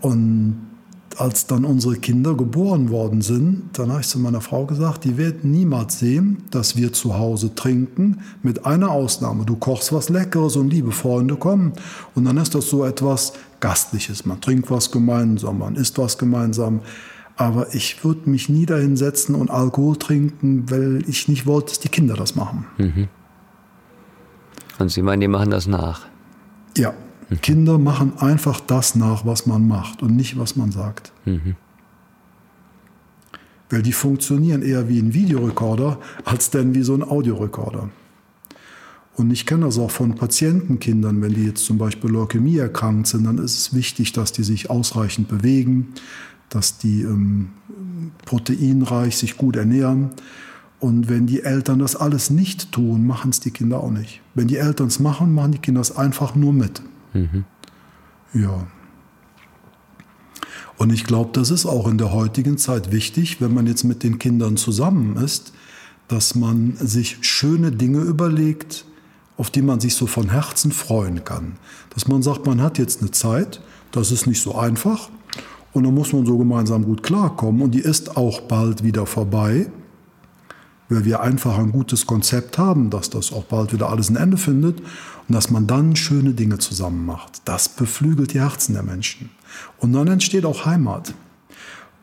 Und als dann unsere Kinder geboren worden sind, dann habe ich zu meiner Frau gesagt, die werden niemals sehen, dass wir zu Hause trinken, mit einer Ausnahme. Du kochst was Leckeres und liebe Freunde kommen. Und dann ist das so etwas Gastliches. Man trinkt was gemeinsam, man isst was gemeinsam. Aber ich würde mich nie dahin setzen und Alkohol trinken, weil ich nicht wollte, dass die Kinder das machen. Mhm. Und Sie meinen, die machen das nach? Ja, Kinder machen einfach das nach, was man macht und nicht, was man sagt. Mhm. Weil die funktionieren eher wie ein Videorekorder als denn wie so ein Audiorekorder. Und ich kenne das auch von Patientenkindern, wenn die jetzt zum Beispiel Leukämie erkrankt sind, dann ist es wichtig, dass die sich ausreichend bewegen, dass die ähm, proteinreich sich gut ernähren. Und wenn die Eltern das alles nicht tun, machen es die Kinder auch nicht. Wenn die Eltern es machen, machen die Kinder es einfach nur mit. Mhm. Ja. Und ich glaube, das ist auch in der heutigen Zeit wichtig, wenn man jetzt mit den Kindern zusammen ist, dass man sich schöne Dinge überlegt, auf die man sich so von Herzen freuen kann. Dass man sagt, man hat jetzt eine Zeit, das ist nicht so einfach und da muss man so gemeinsam gut klarkommen und die ist auch bald wieder vorbei, weil wir einfach ein gutes Konzept haben, dass das auch bald wieder alles ein Ende findet und dass man dann schöne Dinge zusammen macht. Das beflügelt die Herzen der Menschen. Und dann entsteht auch Heimat.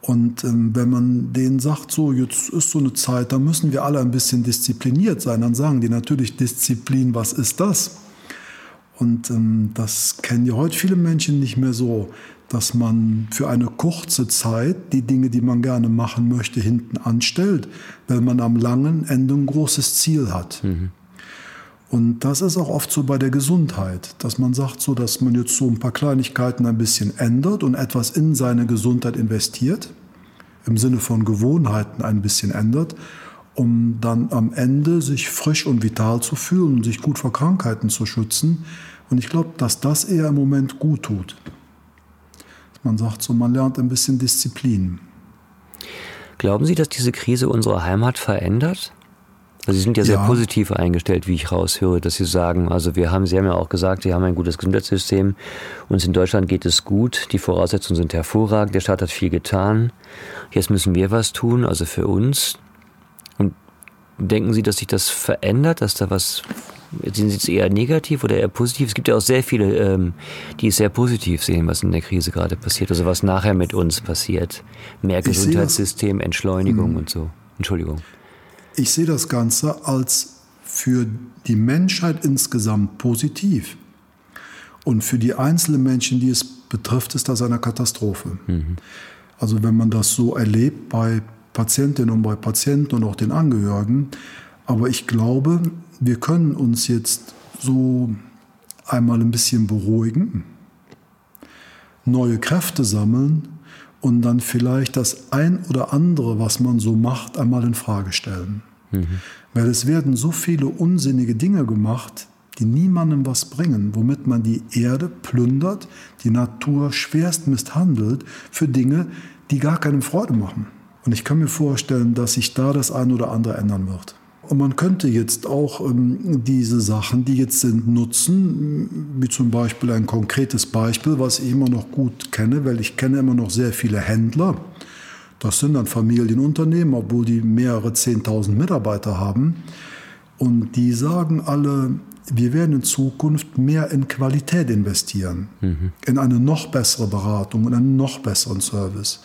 Und ähm, wenn man denen sagt, so jetzt ist so eine Zeit, da müssen wir alle ein bisschen diszipliniert sein, dann sagen die natürlich Disziplin, was ist das? Und ähm, das kennen ja heute viele Menschen nicht mehr so, dass man für eine kurze Zeit die Dinge, die man gerne machen möchte, hinten anstellt, weil man am langen Ende ein großes Ziel hat. Mhm. Und das ist auch oft so bei der Gesundheit, dass man sagt, so dass man jetzt so ein paar Kleinigkeiten ein bisschen ändert und etwas in seine Gesundheit investiert, im Sinne von Gewohnheiten ein bisschen ändert, um dann am Ende sich frisch und vital zu fühlen und sich gut vor Krankheiten zu schützen. Und ich glaube, dass das eher im Moment gut tut. Man sagt so, man lernt ein bisschen Disziplin. Glauben Sie, dass diese Krise unsere Heimat verändert? Also Sie sind ja sehr ja. positiv eingestellt, wie ich raushöre, dass Sie sagen, also wir haben, Sie haben ja auch gesagt, Sie haben ein gutes Gesundheitssystem. Uns in Deutschland geht es gut, die Voraussetzungen sind hervorragend, der Staat hat viel getan. Jetzt müssen wir was tun, also für uns. Und denken Sie, dass sich das verändert, dass da was Sehen Sie es eher negativ oder eher positiv? Es gibt ja auch sehr viele, ähm, die es sehr positiv sehen, was in der Krise gerade passiert, also was nachher mit uns passiert. Mehr Gesundheitssystem, Entschleunigung hm. und so. Entschuldigung ich sehe das Ganze als für die Menschheit insgesamt positiv. Und für die einzelnen Menschen, die es betrifft, ist das eine Katastrophe. Mhm. Also wenn man das so erlebt bei Patientinnen und bei Patienten und auch den Angehörigen. Aber ich glaube, wir können uns jetzt so einmal ein bisschen beruhigen, neue Kräfte sammeln und dann vielleicht das ein oder andere, was man so macht, einmal in Frage stellen. Mhm. Weil es werden so viele unsinnige Dinge gemacht, die niemandem was bringen, womit man die Erde plündert, die Natur schwerst misshandelt für Dinge, die gar keine Freude machen. Und ich kann mir vorstellen, dass sich da das ein oder andere ändern wird. Und man könnte jetzt auch ähm, diese Sachen, die jetzt sind, nutzen, wie zum Beispiel ein konkretes Beispiel, was ich immer noch gut kenne, weil ich kenne immer noch sehr viele Händler, das sind dann Familienunternehmen, obwohl die mehrere 10.000 Mitarbeiter haben. Und die sagen alle, wir werden in Zukunft mehr in Qualität investieren, mhm. in eine noch bessere Beratung, in einen noch besseren Service.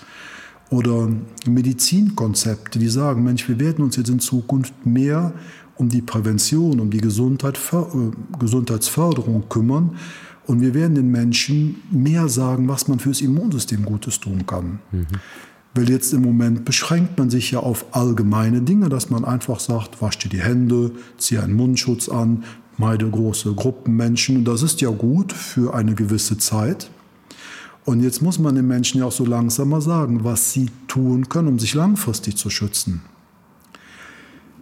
Oder Medizinkonzepte, die sagen, Mensch, wir werden uns jetzt in Zukunft mehr um die Prävention, um die Gesundheit, äh, Gesundheitsförderung kümmern. Und wir werden den Menschen mehr sagen, was man fürs Immunsystem Gutes tun kann. Mhm. Weil jetzt im Moment beschränkt man sich ja auf allgemeine Dinge, dass man einfach sagt, wasch dir die Hände, zieh einen Mundschutz an, meide große Gruppen Menschen. Und das ist ja gut für eine gewisse Zeit. Und jetzt muss man den Menschen ja auch so langsam mal sagen, was sie tun können, um sich langfristig zu schützen.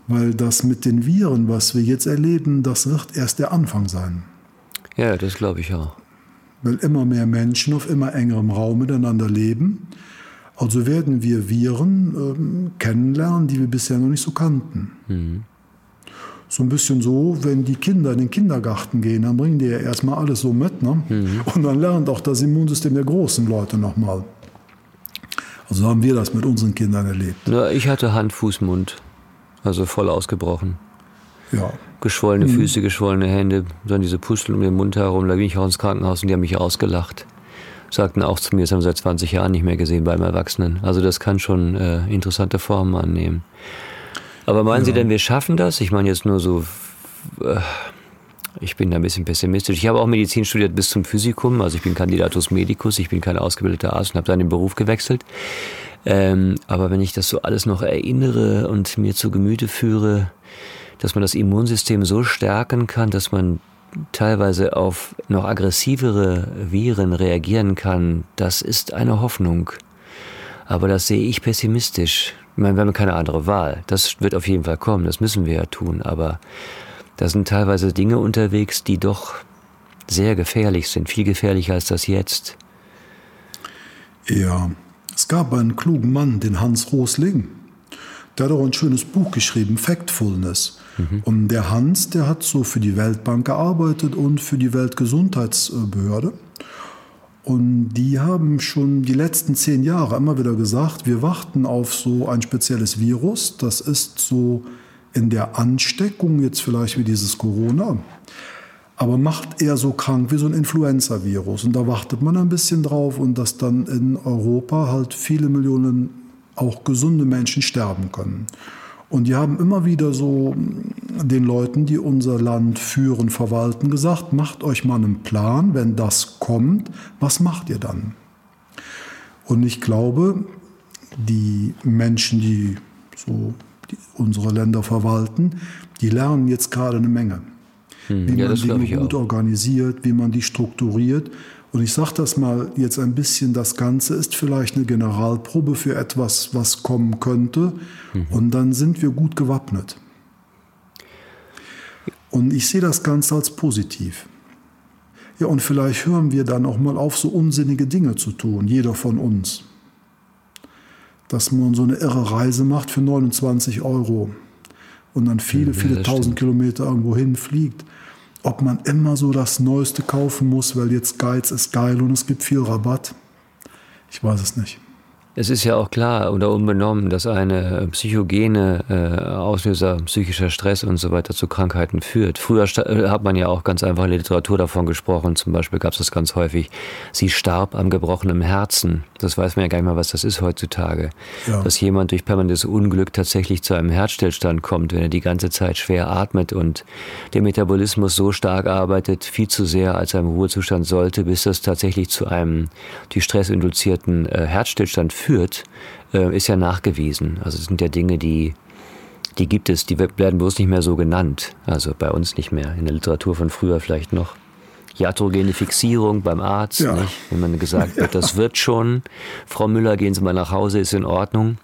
Weil das mit den Viren, was wir jetzt erleben, das wird erst der Anfang sein. Ja, das glaube ich auch. Weil immer mehr Menschen auf immer engerem Raum miteinander leben also werden wir Viren ähm, kennenlernen, die wir bisher noch nicht so kannten. Mhm. So ein bisschen so, wenn die Kinder in den Kindergarten gehen, dann bringen die ja erstmal alles so mit. Ne? Mhm. Und dann lernt auch das Immunsystem der großen Leute nochmal. Also haben wir das mit unseren Kindern erlebt. Ja, ich hatte Hand, Fuß, Mund. Also voll ausgebrochen. Ja. Geschwollene mhm. Füße, geschwollene Hände, dann diese Pusteln um den Mund herum. Da bin ich auch ins Krankenhaus und die haben mich ausgelacht sagten auch zu mir, das haben sie seit 20 Jahren nicht mehr gesehen beim Erwachsenen. Also das kann schon äh, interessante Formen annehmen. Aber meinen ja. Sie denn, wir schaffen das? Ich meine jetzt nur so, äh, ich bin da ein bisschen pessimistisch. Ich habe auch Medizin studiert bis zum Physikum, also ich bin Kandidatus Medicus, ich bin kein ausgebildeter Arzt und habe dann den Beruf gewechselt. Ähm, aber wenn ich das so alles noch erinnere und mir zu Gemüte führe, dass man das Immunsystem so stärken kann, dass man teilweise auf noch aggressivere Viren reagieren kann, das ist eine Hoffnung. Aber das sehe ich pessimistisch. Ich meine, wir haben keine andere Wahl. Das wird auf jeden Fall kommen, das müssen wir ja tun. Aber da sind teilweise Dinge unterwegs, die doch sehr gefährlich sind, viel gefährlicher als das jetzt. Ja, es gab einen klugen Mann, den Hans Rosling. Der hat auch ein schönes Buch geschrieben, Factfulness. Mhm. Und der Hans, der hat so für die Weltbank gearbeitet und für die Weltgesundheitsbehörde. Und die haben schon die letzten zehn Jahre immer wieder gesagt, wir warten auf so ein spezielles Virus. Das ist so in der Ansteckung jetzt vielleicht wie dieses Corona, aber macht eher so krank wie so ein Influenza-Virus. Und da wartet man ein bisschen drauf und dass dann in Europa halt viele Millionen auch gesunde Menschen sterben können. Und die haben immer wieder so den Leuten, die unser Land führen, verwalten, gesagt, macht euch mal einen Plan, wenn das kommt, was macht ihr dann? Und ich glaube, die Menschen, die so die unsere Länder verwalten, die lernen jetzt gerade eine Menge. Hm, wie ja, man Dinge gut auch. organisiert, wie man die strukturiert. Und ich sage das mal jetzt ein bisschen, das Ganze ist vielleicht eine Generalprobe für etwas, was kommen könnte. Mhm. Und dann sind wir gut gewappnet. Und ich sehe das Ganze als positiv. Ja, und vielleicht hören wir dann auch mal auf, so unsinnige Dinge zu tun, jeder von uns. Dass man so eine irre Reise macht für 29 Euro und dann viele, viele tausend Kilometer irgendwo hinfliegt ob man immer so das Neueste kaufen muss, weil jetzt Geiz ist geil und es gibt viel Rabatt. Ich weiß es nicht. Es ist ja auch klar oder unbenommen, dass eine psychogene äh, Auslöser psychischer Stress und so weiter zu Krankheiten führt. Früher äh, hat man ja auch ganz einfach in der Literatur davon gesprochen. Zum Beispiel gab es das ganz häufig. Sie starb am gebrochenen Herzen. Das weiß man ja gar nicht mal, was das ist heutzutage. Ja. Dass jemand durch permanentes Unglück tatsächlich zu einem Herzstillstand kommt, wenn er die ganze Zeit schwer atmet und der Metabolismus so stark arbeitet, viel zu sehr, als er im Ruhezustand sollte, bis das tatsächlich zu einem durch Stress induzierten äh, Herzstillstand führt, äh, ist ja nachgewiesen. Also es sind ja Dinge, die, die gibt es, die werden bloß nicht mehr so genannt. Also bei uns nicht mehr, in der Literatur von früher vielleicht noch. Iatrogene Fixierung beim Arzt, ja. wenn man gesagt wird, das wird schon. Frau Müller, gehen Sie mal nach Hause, ist in Ordnung.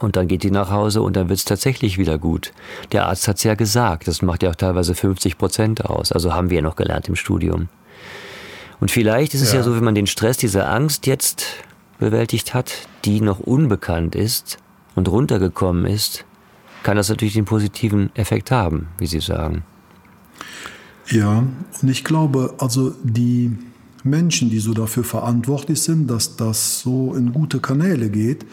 Und dann geht die nach Hause und dann wird es tatsächlich wieder gut. Der Arzt hat es ja gesagt, das macht ja auch teilweise 50 Prozent aus. Also haben wir ja noch gelernt im Studium. Und vielleicht ist es ja. ja so, wenn man den Stress, diese Angst jetzt bewältigt hat, die noch unbekannt ist und runtergekommen ist, kann das natürlich den positiven Effekt haben, wie Sie sagen. Ja, und ich glaube, also die Menschen, die so dafür verantwortlich sind, dass das so in gute Kanäle geht,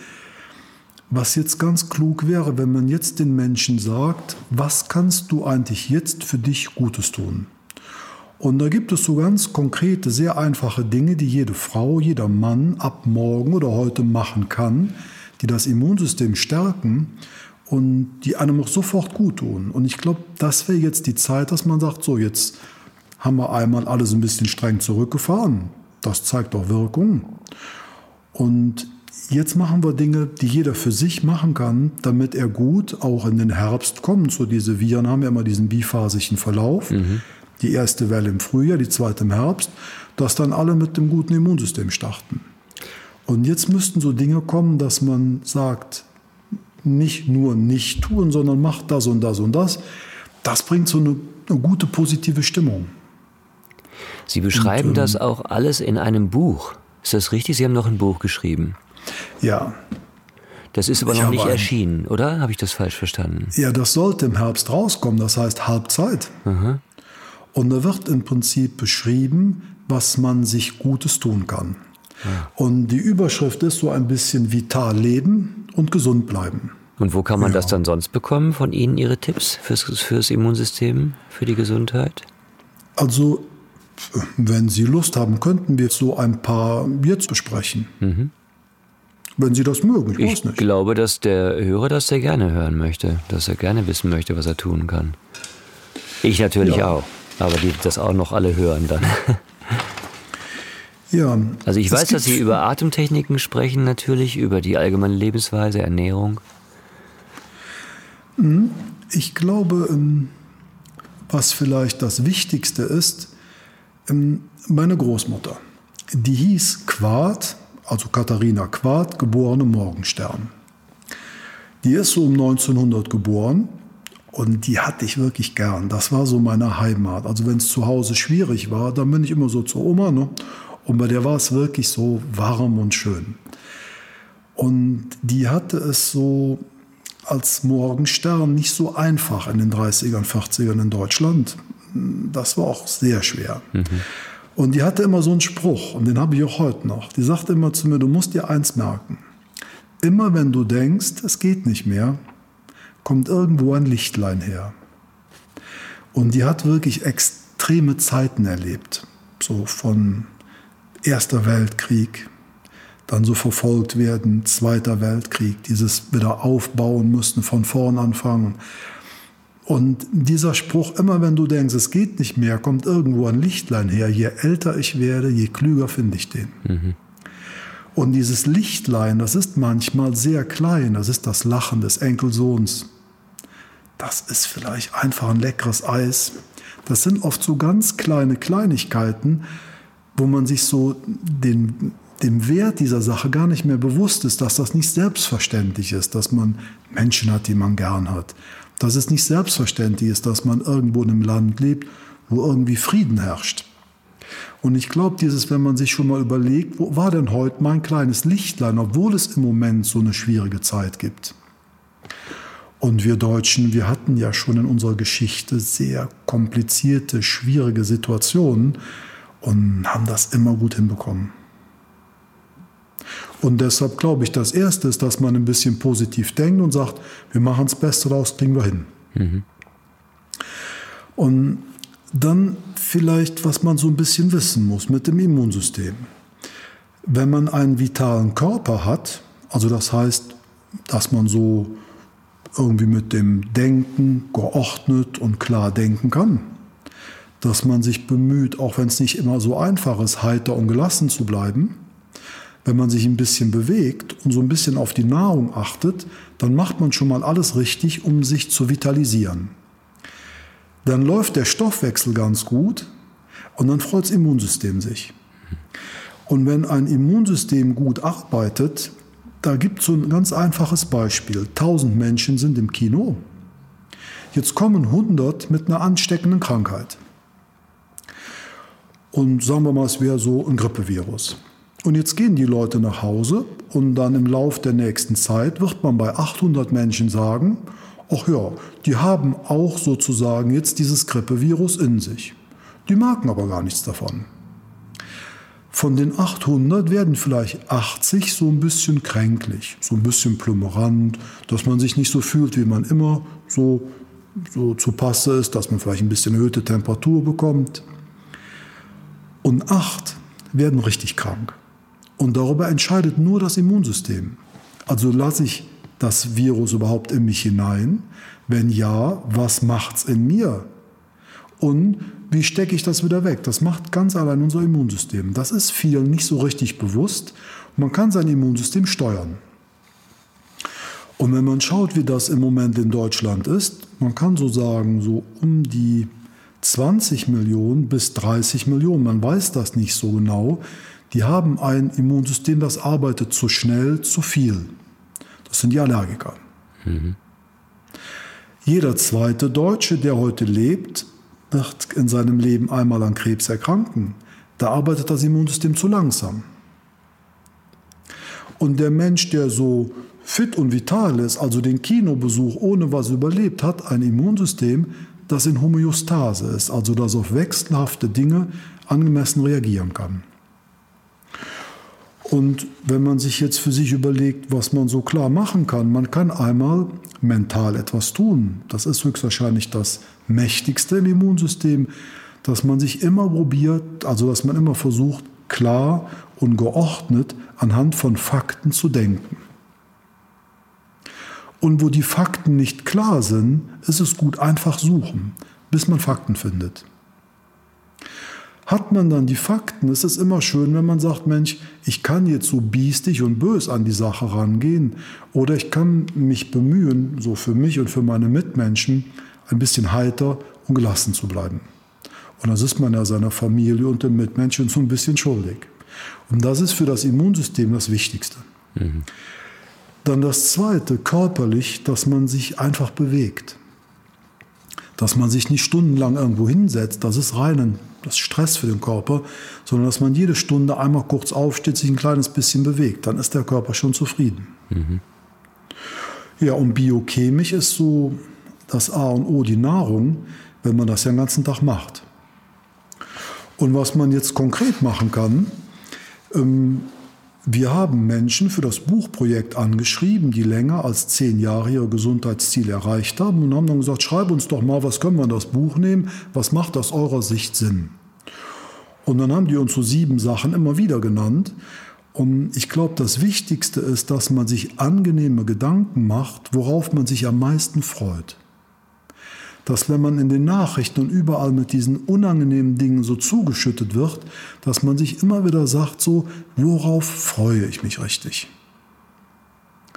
was jetzt ganz klug wäre, wenn man jetzt den Menschen sagt, was kannst du eigentlich jetzt für dich Gutes tun? Und da gibt es so ganz konkrete, sehr einfache Dinge, die jede Frau, jeder Mann ab morgen oder heute machen kann, die das Immunsystem stärken und die einem auch sofort gut tun. Und ich glaube, das wäre jetzt die Zeit, dass man sagt, so jetzt haben wir einmal alles ein bisschen streng zurückgefahren. Das zeigt auch Wirkung. Und jetzt machen wir Dinge, die jeder für sich machen kann, damit er gut auch in den Herbst kommt. So diese Viren haben ja immer diesen biphasischen Verlauf. Mhm die erste Welle im Frühjahr, die zweite im Herbst, dass dann alle mit dem guten Immunsystem starten. Und jetzt müssten so Dinge kommen, dass man sagt, nicht nur nicht tun, sondern macht das und das und das. Das bringt so eine, eine gute positive Stimmung. Sie beschreiben und, ähm, das auch alles in einem Buch. Ist das richtig? Sie haben noch ein Buch geschrieben. Ja. Das ist aber noch nicht erschienen, oder? Habe ich das falsch verstanden? Ja, das sollte im Herbst rauskommen. Das heißt Halbzeit. Aha. Und da wird im Prinzip beschrieben, was man sich Gutes tun kann. Ja. Und die Überschrift ist so ein bisschen vital leben und gesund bleiben. Und wo kann man ja. das dann sonst bekommen von Ihnen, Ihre Tipps fürs, fürs Immunsystem, für die Gesundheit? Also, wenn Sie Lust haben, könnten wir so ein paar jetzt besprechen. Mhm. Wenn Sie das mögen, ich, ich glaube, dass der Hörer das sehr gerne hören möchte, dass er gerne wissen möchte, was er tun kann. Ich natürlich ja. auch aber die das auch noch alle hören dann. Ja. Also ich weiß, dass Sie über Atemtechniken sprechen natürlich, über die allgemeine Lebensweise, Ernährung. Mhm. Ich glaube, ähm, was vielleicht das Wichtigste ist, ähm, meine Großmutter, die hieß Quart, also Katharina Quart, geborene Morgenstern. Die ist so um 1900 geboren und die hatte ich wirklich gern. Das war so meine Heimat. Also wenn es zu Hause schwierig war, dann bin ich immer so zur Oma ne? Und bei der war es wirklich so warm und schön. Und die hatte es so als Morgenstern nicht so einfach in den 30ern, 40ern in Deutschland. Das war auch sehr schwer. Mhm. Und die hatte immer so einen Spruch, und den habe ich auch heute noch. Die sagte immer zu mir, du musst dir eins merken. Immer wenn du denkst, es geht nicht mehr, kommt irgendwo ein Lichtlein her. Und die hat wirklich extreme Zeiten erlebt. So von Erster Weltkrieg, dann so verfolgt werden, Zweiter Weltkrieg, dieses wieder aufbauen müssen, von vorn anfangen. Und dieser Spruch, immer wenn du denkst, es geht nicht mehr, kommt irgendwo ein Lichtlein her. Je älter ich werde, je klüger finde ich den. Mhm. Und dieses Lichtlein, das ist manchmal sehr klein, das ist das Lachen des Enkelsohns. Das ist vielleicht einfach ein leckeres Eis. Das sind oft so ganz kleine Kleinigkeiten, wo man sich so den, dem Wert dieser Sache gar nicht mehr bewusst ist, dass das nicht selbstverständlich ist, dass man Menschen hat, die man gern hat. Dass es nicht selbstverständlich ist, dass man irgendwo in einem Land lebt, wo irgendwie Frieden herrscht. Und ich glaube, dieses, wenn man sich schon mal überlegt, wo war denn heute mein kleines Lichtlein, obwohl es im Moment so eine schwierige Zeit gibt. Und wir Deutschen, wir hatten ja schon in unserer Geschichte sehr komplizierte, schwierige Situationen und haben das immer gut hinbekommen. Und deshalb glaube ich, das Erste ist, dass man ein bisschen positiv denkt und sagt, wir machen das Beste daraus, kriegen wir hin. Mhm. Und dann vielleicht, was man so ein bisschen wissen muss mit dem Immunsystem. Wenn man einen vitalen Körper hat, also das heißt, dass man so irgendwie mit dem Denken geordnet und klar denken kann, dass man sich bemüht, auch wenn es nicht immer so einfach ist, heiter und gelassen zu bleiben, wenn man sich ein bisschen bewegt und so ein bisschen auf die Nahrung achtet, dann macht man schon mal alles richtig, um sich zu vitalisieren. Dann läuft der Stoffwechsel ganz gut und dann freut das Immunsystem sich. Und wenn ein Immunsystem gut arbeitet, da gibt es so ein ganz einfaches Beispiel. 1000 Menschen sind im Kino. Jetzt kommen 100 mit einer ansteckenden Krankheit. Und sagen wir mal, es wäre so ein Grippevirus. Und jetzt gehen die Leute nach Hause und dann im Lauf der nächsten Zeit wird man bei 800 Menschen sagen, ach ja, die haben auch sozusagen jetzt dieses Grippevirus in sich. Die merken aber gar nichts davon. Von den 800 werden vielleicht 80 so ein bisschen kränklich, so ein bisschen plummerant, dass man sich nicht so fühlt, wie man immer so, so zu Passe ist, dass man vielleicht ein bisschen erhöhte Temperatur bekommt. Und acht werden richtig krank. Und darüber entscheidet nur das Immunsystem. Also lasse ich das Virus überhaupt in mich hinein? Wenn ja, was macht's in mir? Und wie stecke ich das wieder weg? Das macht ganz allein unser Immunsystem. Das ist vielen nicht so richtig bewusst. Man kann sein Immunsystem steuern. Und wenn man schaut, wie das im Moment in Deutschland ist, man kann so sagen, so um die 20 Millionen bis 30 Millionen, man weiß das nicht so genau, die haben ein Immunsystem, das arbeitet zu schnell, zu viel. Das sind die Allergiker. Mhm. Jeder zweite Deutsche, der heute lebt, wird in seinem Leben einmal an Krebs erkranken. Da arbeitet das Immunsystem zu langsam. Und der Mensch, der so fit und vital ist, also den Kinobesuch ohne was überlebt, hat ein Immunsystem, das in Homöostase ist, also das auf wechselhafte Dinge angemessen reagieren kann. Und wenn man sich jetzt für sich überlegt, was man so klar machen kann, man kann einmal mental etwas tun. Das ist höchstwahrscheinlich das mächtigste im Immunsystem, dass man sich immer probiert, also dass man immer versucht, klar und geordnet anhand von Fakten zu denken. Und wo die Fakten nicht klar sind, ist es gut einfach suchen, bis man Fakten findet. Hat man dann die Fakten, ist es immer schön, wenn man sagt, Mensch, ich kann jetzt so biestig und bös an die Sache rangehen oder ich kann mich bemühen, so für mich und für meine Mitmenschen, ein bisschen heiter und gelassen zu bleiben. Und das ist man ja seiner Familie und den Mitmenschen so ein bisschen schuldig. Und das ist für das Immunsystem das Wichtigste. Mhm. Dann das Zweite, körperlich, dass man sich einfach bewegt Dass man sich nicht stundenlang irgendwo hinsetzt, das ist rein das ist Stress für den Körper, sondern dass man jede Stunde einmal kurz aufsteht, sich ein kleines bisschen bewegt, dann ist der Körper schon zufrieden. Mhm. Ja, und biochemisch ist so das A und O die Nahrung, wenn man das ja den ganzen Tag macht. Und was man jetzt konkret machen kann, ähm, wir haben Menschen für das Buchprojekt angeschrieben, die länger als zehn Jahre ihre Gesundheitsziele erreicht haben und haben dann gesagt, schreib uns doch mal, was können wir in das Buch nehmen, was macht aus eurer Sicht Sinn? Und dann haben die uns so sieben Sachen immer wieder genannt. Und ich glaube, das Wichtigste ist, dass man sich angenehme Gedanken macht, worauf man sich am meisten freut dass wenn man in den Nachrichten und überall mit diesen unangenehmen Dingen so zugeschüttet wird, dass man sich immer wieder sagt, so, worauf freue ich mich richtig?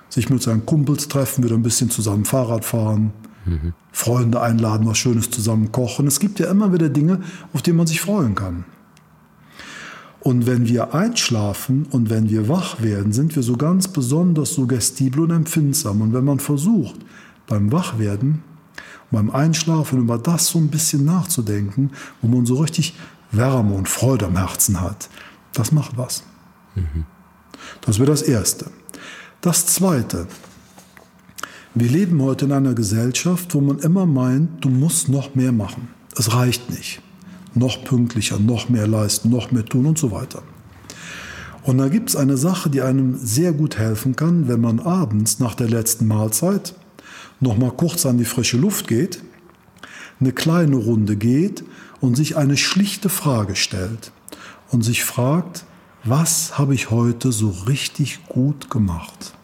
Sich mit seinen Kumpels treffen, wieder ein bisschen zusammen Fahrrad fahren, mhm. Freunde einladen, was Schönes zusammen kochen. Es gibt ja immer wieder Dinge, auf die man sich freuen kann. Und wenn wir einschlafen und wenn wir wach werden, sind wir so ganz besonders suggestibel und empfindsam. Und wenn man versucht, beim Wachwerden beim Einschlafen über das so ein bisschen nachzudenken, wo man so richtig Wärme und Freude am Herzen hat. Das macht was. Mhm. Das wäre das Erste. Das Zweite. Wir leben heute in einer Gesellschaft, wo man immer meint, du musst noch mehr machen. Es reicht nicht. Noch pünktlicher, noch mehr leisten, noch mehr tun und so weiter. Und da gibt es eine Sache, die einem sehr gut helfen kann, wenn man abends nach der letzten Mahlzeit noch mal kurz an die frische Luft geht, eine kleine Runde geht und sich eine schlichte Frage stellt und sich fragt, was habe ich heute so richtig gut gemacht?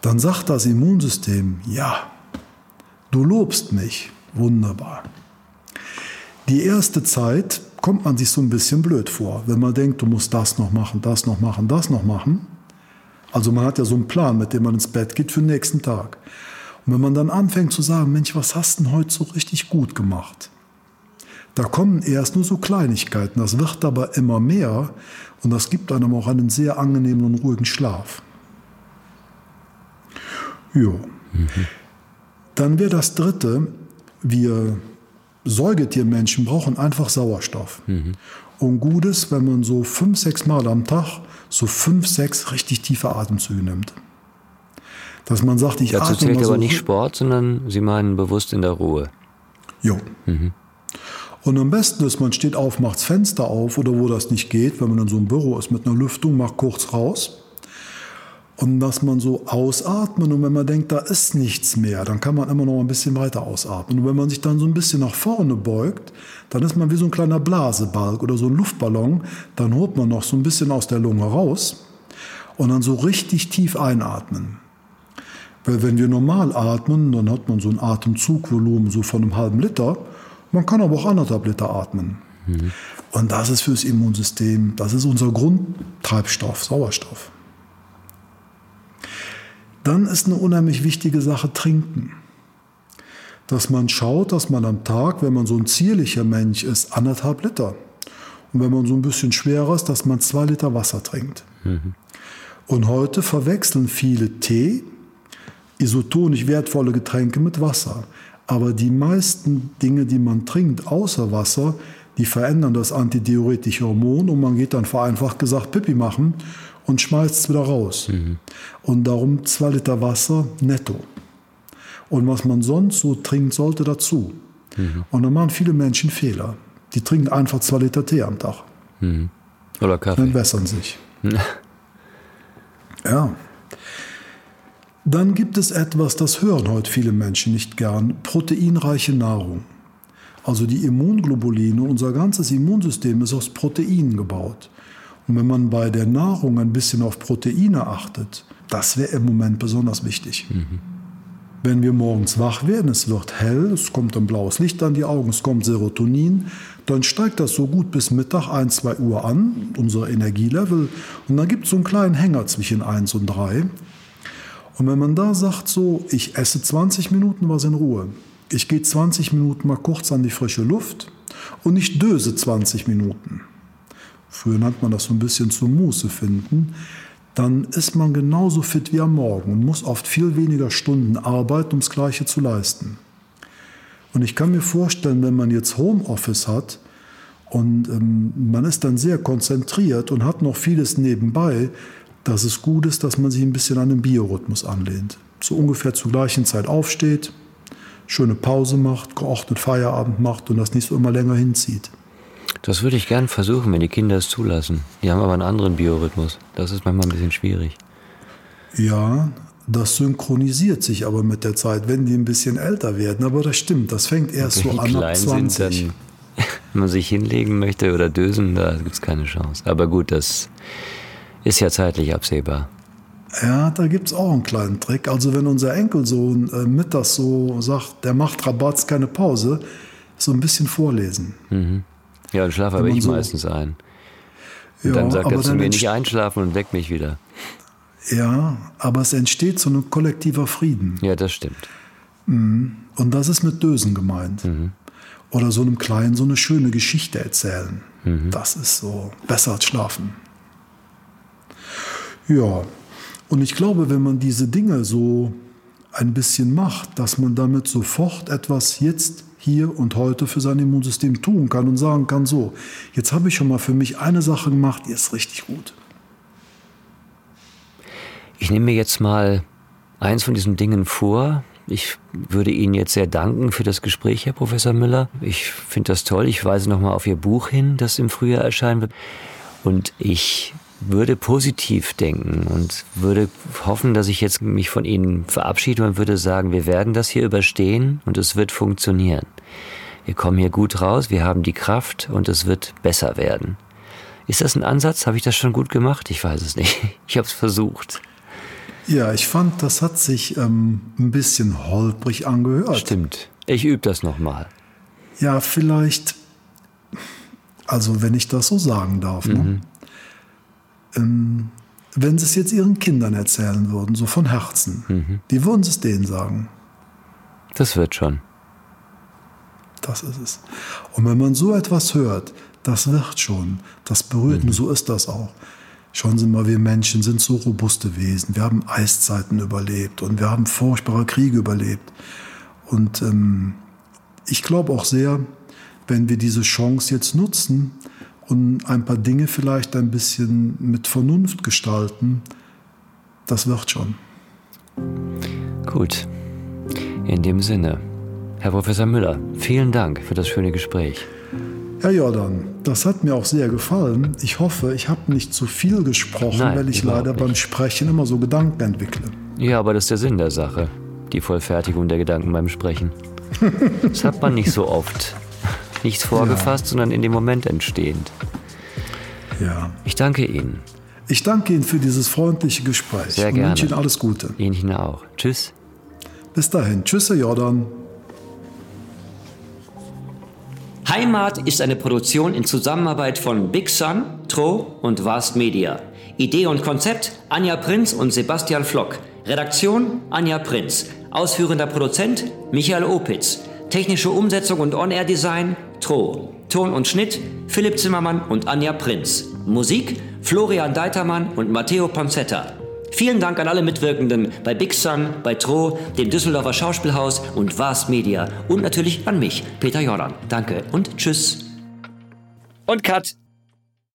Dann sagt das Immunsystem, ja, du lobst mich, wunderbar. Die erste Zeit kommt man sich so ein bisschen blöd vor, wenn man denkt, du musst das noch machen, das noch machen, das noch machen. Also man hat ja so einen Plan, mit dem man ins Bett geht für den nächsten Tag. Und wenn man dann anfängt zu sagen, Mensch, was hast du denn heute so richtig gut gemacht? Da kommen erst nur so Kleinigkeiten, das wird aber immer mehr und das gibt einem auch einen sehr angenehmen und ruhigen Schlaf. Jo. Mhm. Dann wäre das dritte, wir Säugetiermenschen brauchen einfach Sauerstoff. Mhm. Und gut ist, wenn man so fünf, sechs Mal am Tag so fünf, sechs richtig tiefe Atemzüge nimmt. Dass man sagt, ich Dazu atme zählt aber so nicht Sport, sondern Sie meinen bewusst in der Ruhe. Jo. Mhm. Und am besten ist, man steht auf, macht das Fenster auf oder wo das nicht geht, wenn man in so einem Büro ist mit einer Lüftung, macht kurz raus und dass man so ausatmet und wenn man denkt, da ist nichts mehr, dann kann man immer noch ein bisschen weiter ausatmen. Und wenn man sich dann so ein bisschen nach vorne beugt, dann ist man wie so ein kleiner Blasebalg oder so ein Luftballon. Dann holt man noch so ein bisschen aus der Lunge raus und dann so richtig tief einatmen. Weil wenn wir normal atmen, dann hat man so ein Atemzugvolumen so von einem halben Liter. Man kann aber auch anderthalb Liter atmen. Mhm. Und das ist fürs Immunsystem, das ist unser Grundtreibstoff, Sauerstoff. Dann ist eine unheimlich wichtige Sache Trinken. Dass man schaut, dass man am Tag, wenn man so ein zierlicher Mensch ist, anderthalb Liter. Und wenn man so ein bisschen schwerer ist, dass man zwei Liter Wasser trinkt. Mhm. Und heute verwechseln viele Tee, isotonisch wertvolle Getränke mit Wasser. Aber die meisten Dinge, die man trinkt, außer Wasser, die verändern das antidiuretische Hormon und man geht dann vereinfacht gesagt Pipi machen und schmeißt es wieder raus. Mhm. Und darum zwei Liter Wasser netto. Und was man sonst so trinkt, sollte dazu. Mhm. Und dann machen viele Menschen Fehler. Die trinken einfach zwei Liter Tee am Tag. Mhm. Oder Kaffee. Dann wässern sich. ja. Dann gibt es etwas, das hören heute viele Menschen nicht gern, proteinreiche Nahrung. Also die Immunglobuline, unser ganzes Immunsystem ist aus Proteinen gebaut. Und wenn man bei der Nahrung ein bisschen auf Proteine achtet, das wäre im Moment besonders wichtig. Mhm. Wenn wir morgens wach werden, es wird hell, es kommt ein blaues Licht an die Augen, es kommt Serotonin, dann steigt das so gut bis Mittag 1, 2 Uhr an, unser Energielevel. Und dann gibt es so einen kleinen Hänger zwischen 1 und 3. Und wenn man da sagt, so, ich esse 20 Minuten was in Ruhe, ich gehe 20 Minuten mal kurz an die frische Luft und ich döse 20 Minuten, früher nannte man das so ein bisschen zur Muße finden, dann ist man genauso fit wie am Morgen und muss oft viel weniger Stunden arbeiten, um das Gleiche zu leisten. Und ich kann mir vorstellen, wenn man jetzt Homeoffice hat und ähm, man ist dann sehr konzentriert und hat noch vieles nebenbei, dass es gut ist, dass man sich ein bisschen an den Biorhythmus anlehnt. So ungefähr zur gleichen Zeit aufsteht, schöne Pause macht, geordnet Feierabend macht und das nicht so immer länger hinzieht. Das würde ich gern versuchen, wenn die Kinder es zulassen. Die haben aber einen anderen Biorhythmus. Das ist manchmal ein bisschen schwierig. Ja, das synchronisiert sich aber mit der Zeit, wenn die ein bisschen älter werden. Aber das stimmt, das fängt erst so an ab 20. Sind, dann, wenn man sich hinlegen möchte oder dösen, da gibt es keine Chance. Aber gut, das ist ja zeitlich absehbar. Ja, da gibt es auch einen kleinen Trick. Also wenn unser Enkelsohn äh, mittags so sagt, der macht Rabatz, keine Pause, so ein bisschen vorlesen. Mhm. Ja, dann schlafe aber ich so, meistens ein. Und ja, dann sagt er zu mir nicht einschlafen und weckt mich wieder. Ja, aber es entsteht so ein kollektiver Frieden. Ja, das stimmt. Mhm. Und das ist mit Dösen gemeint. Mhm. Oder so einem Kleinen so eine schöne Geschichte erzählen. Mhm. Das ist so besser als schlafen. Ja, und ich glaube, wenn man diese Dinge so ein bisschen macht, dass man damit sofort etwas jetzt, hier und heute für sein Immunsystem tun kann und sagen kann, so, jetzt habe ich schon mal für mich eine Sache gemacht, die ist richtig gut. Ich nehme mir jetzt mal eins von diesen Dingen vor. Ich würde Ihnen jetzt sehr danken für das Gespräch, Herr Professor Müller. Ich finde das toll. Ich weise nochmal auf Ihr Buch hin, das im Frühjahr erscheinen wird. Und ich würde positiv denken und würde hoffen, dass ich jetzt mich von Ihnen verabschiede und würde sagen, wir werden das hier überstehen und es wird funktionieren. Wir kommen hier gut raus, wir haben die Kraft und es wird besser werden. Ist das ein Ansatz? Habe ich das schon gut gemacht? Ich weiß es nicht. Ich habe es versucht. Ja, ich fand, das hat sich ähm, ein bisschen holprig angehört. Stimmt. Ich übe das nochmal. Ja, vielleicht, also wenn ich das so sagen darf, ne? mhm. ne? Ähm, wenn Sie es jetzt Ihren Kindern erzählen würden, so von Herzen, mhm. wie würden Sie es denen sagen? Das wird schon. Das ist es. Und wenn man so etwas hört, das wird schon, das berührt, mhm. und so ist das auch. Schauen Sie mal, wir Menschen sind so robuste Wesen. Wir haben Eiszeiten überlebt und wir haben furchtbare Kriege überlebt. Und ähm, ich glaube auch sehr, wenn wir diese Chance jetzt nutzen, und ein paar Dinge vielleicht ein bisschen mit Vernunft gestalten, das wird schon. Gut. In dem Sinne, Herr Professor Müller, vielen Dank für das schöne Gespräch. Herr Jordan, das hat mir auch sehr gefallen. Ich hoffe, ich habe nicht zu viel gesprochen, Nein, weil ich leider nicht. beim Sprechen immer so Gedanken entwickle. Ja, aber das ist der Sinn der Sache. Die Vollfertigung der Gedanken beim Sprechen. Das hat man nicht so oft. Nichts vorgefasst, ja. sondern in dem Moment entstehend. Ja. Ich danke Ihnen. Ich danke Ihnen für dieses freundliche Gespräch. Sehr gerne. Und wünsche Ihnen alles Gute. Ihnen auch. Tschüss. Bis dahin. Tschüss, Herr Jordan. Heimat ist eine Produktion in Zusammenarbeit von Big Sun, Tro und Vast Media. Idee und Konzept Anja Prinz und Sebastian Flock. Redaktion Anja Prinz. Ausführender Produzent Michael Opitz. Technische Umsetzung und On-Air-Design Tro. Ton und Schnitt Philipp Zimmermann und Anja Prinz. Musik Florian Deitermann und Matteo Ponzetta. Vielen Dank an alle Mitwirkenden bei Big Sun, bei Tro, dem Düsseldorfer Schauspielhaus und Vast Media und natürlich an mich, Peter Jordan. Danke und tschüss. Und Cut.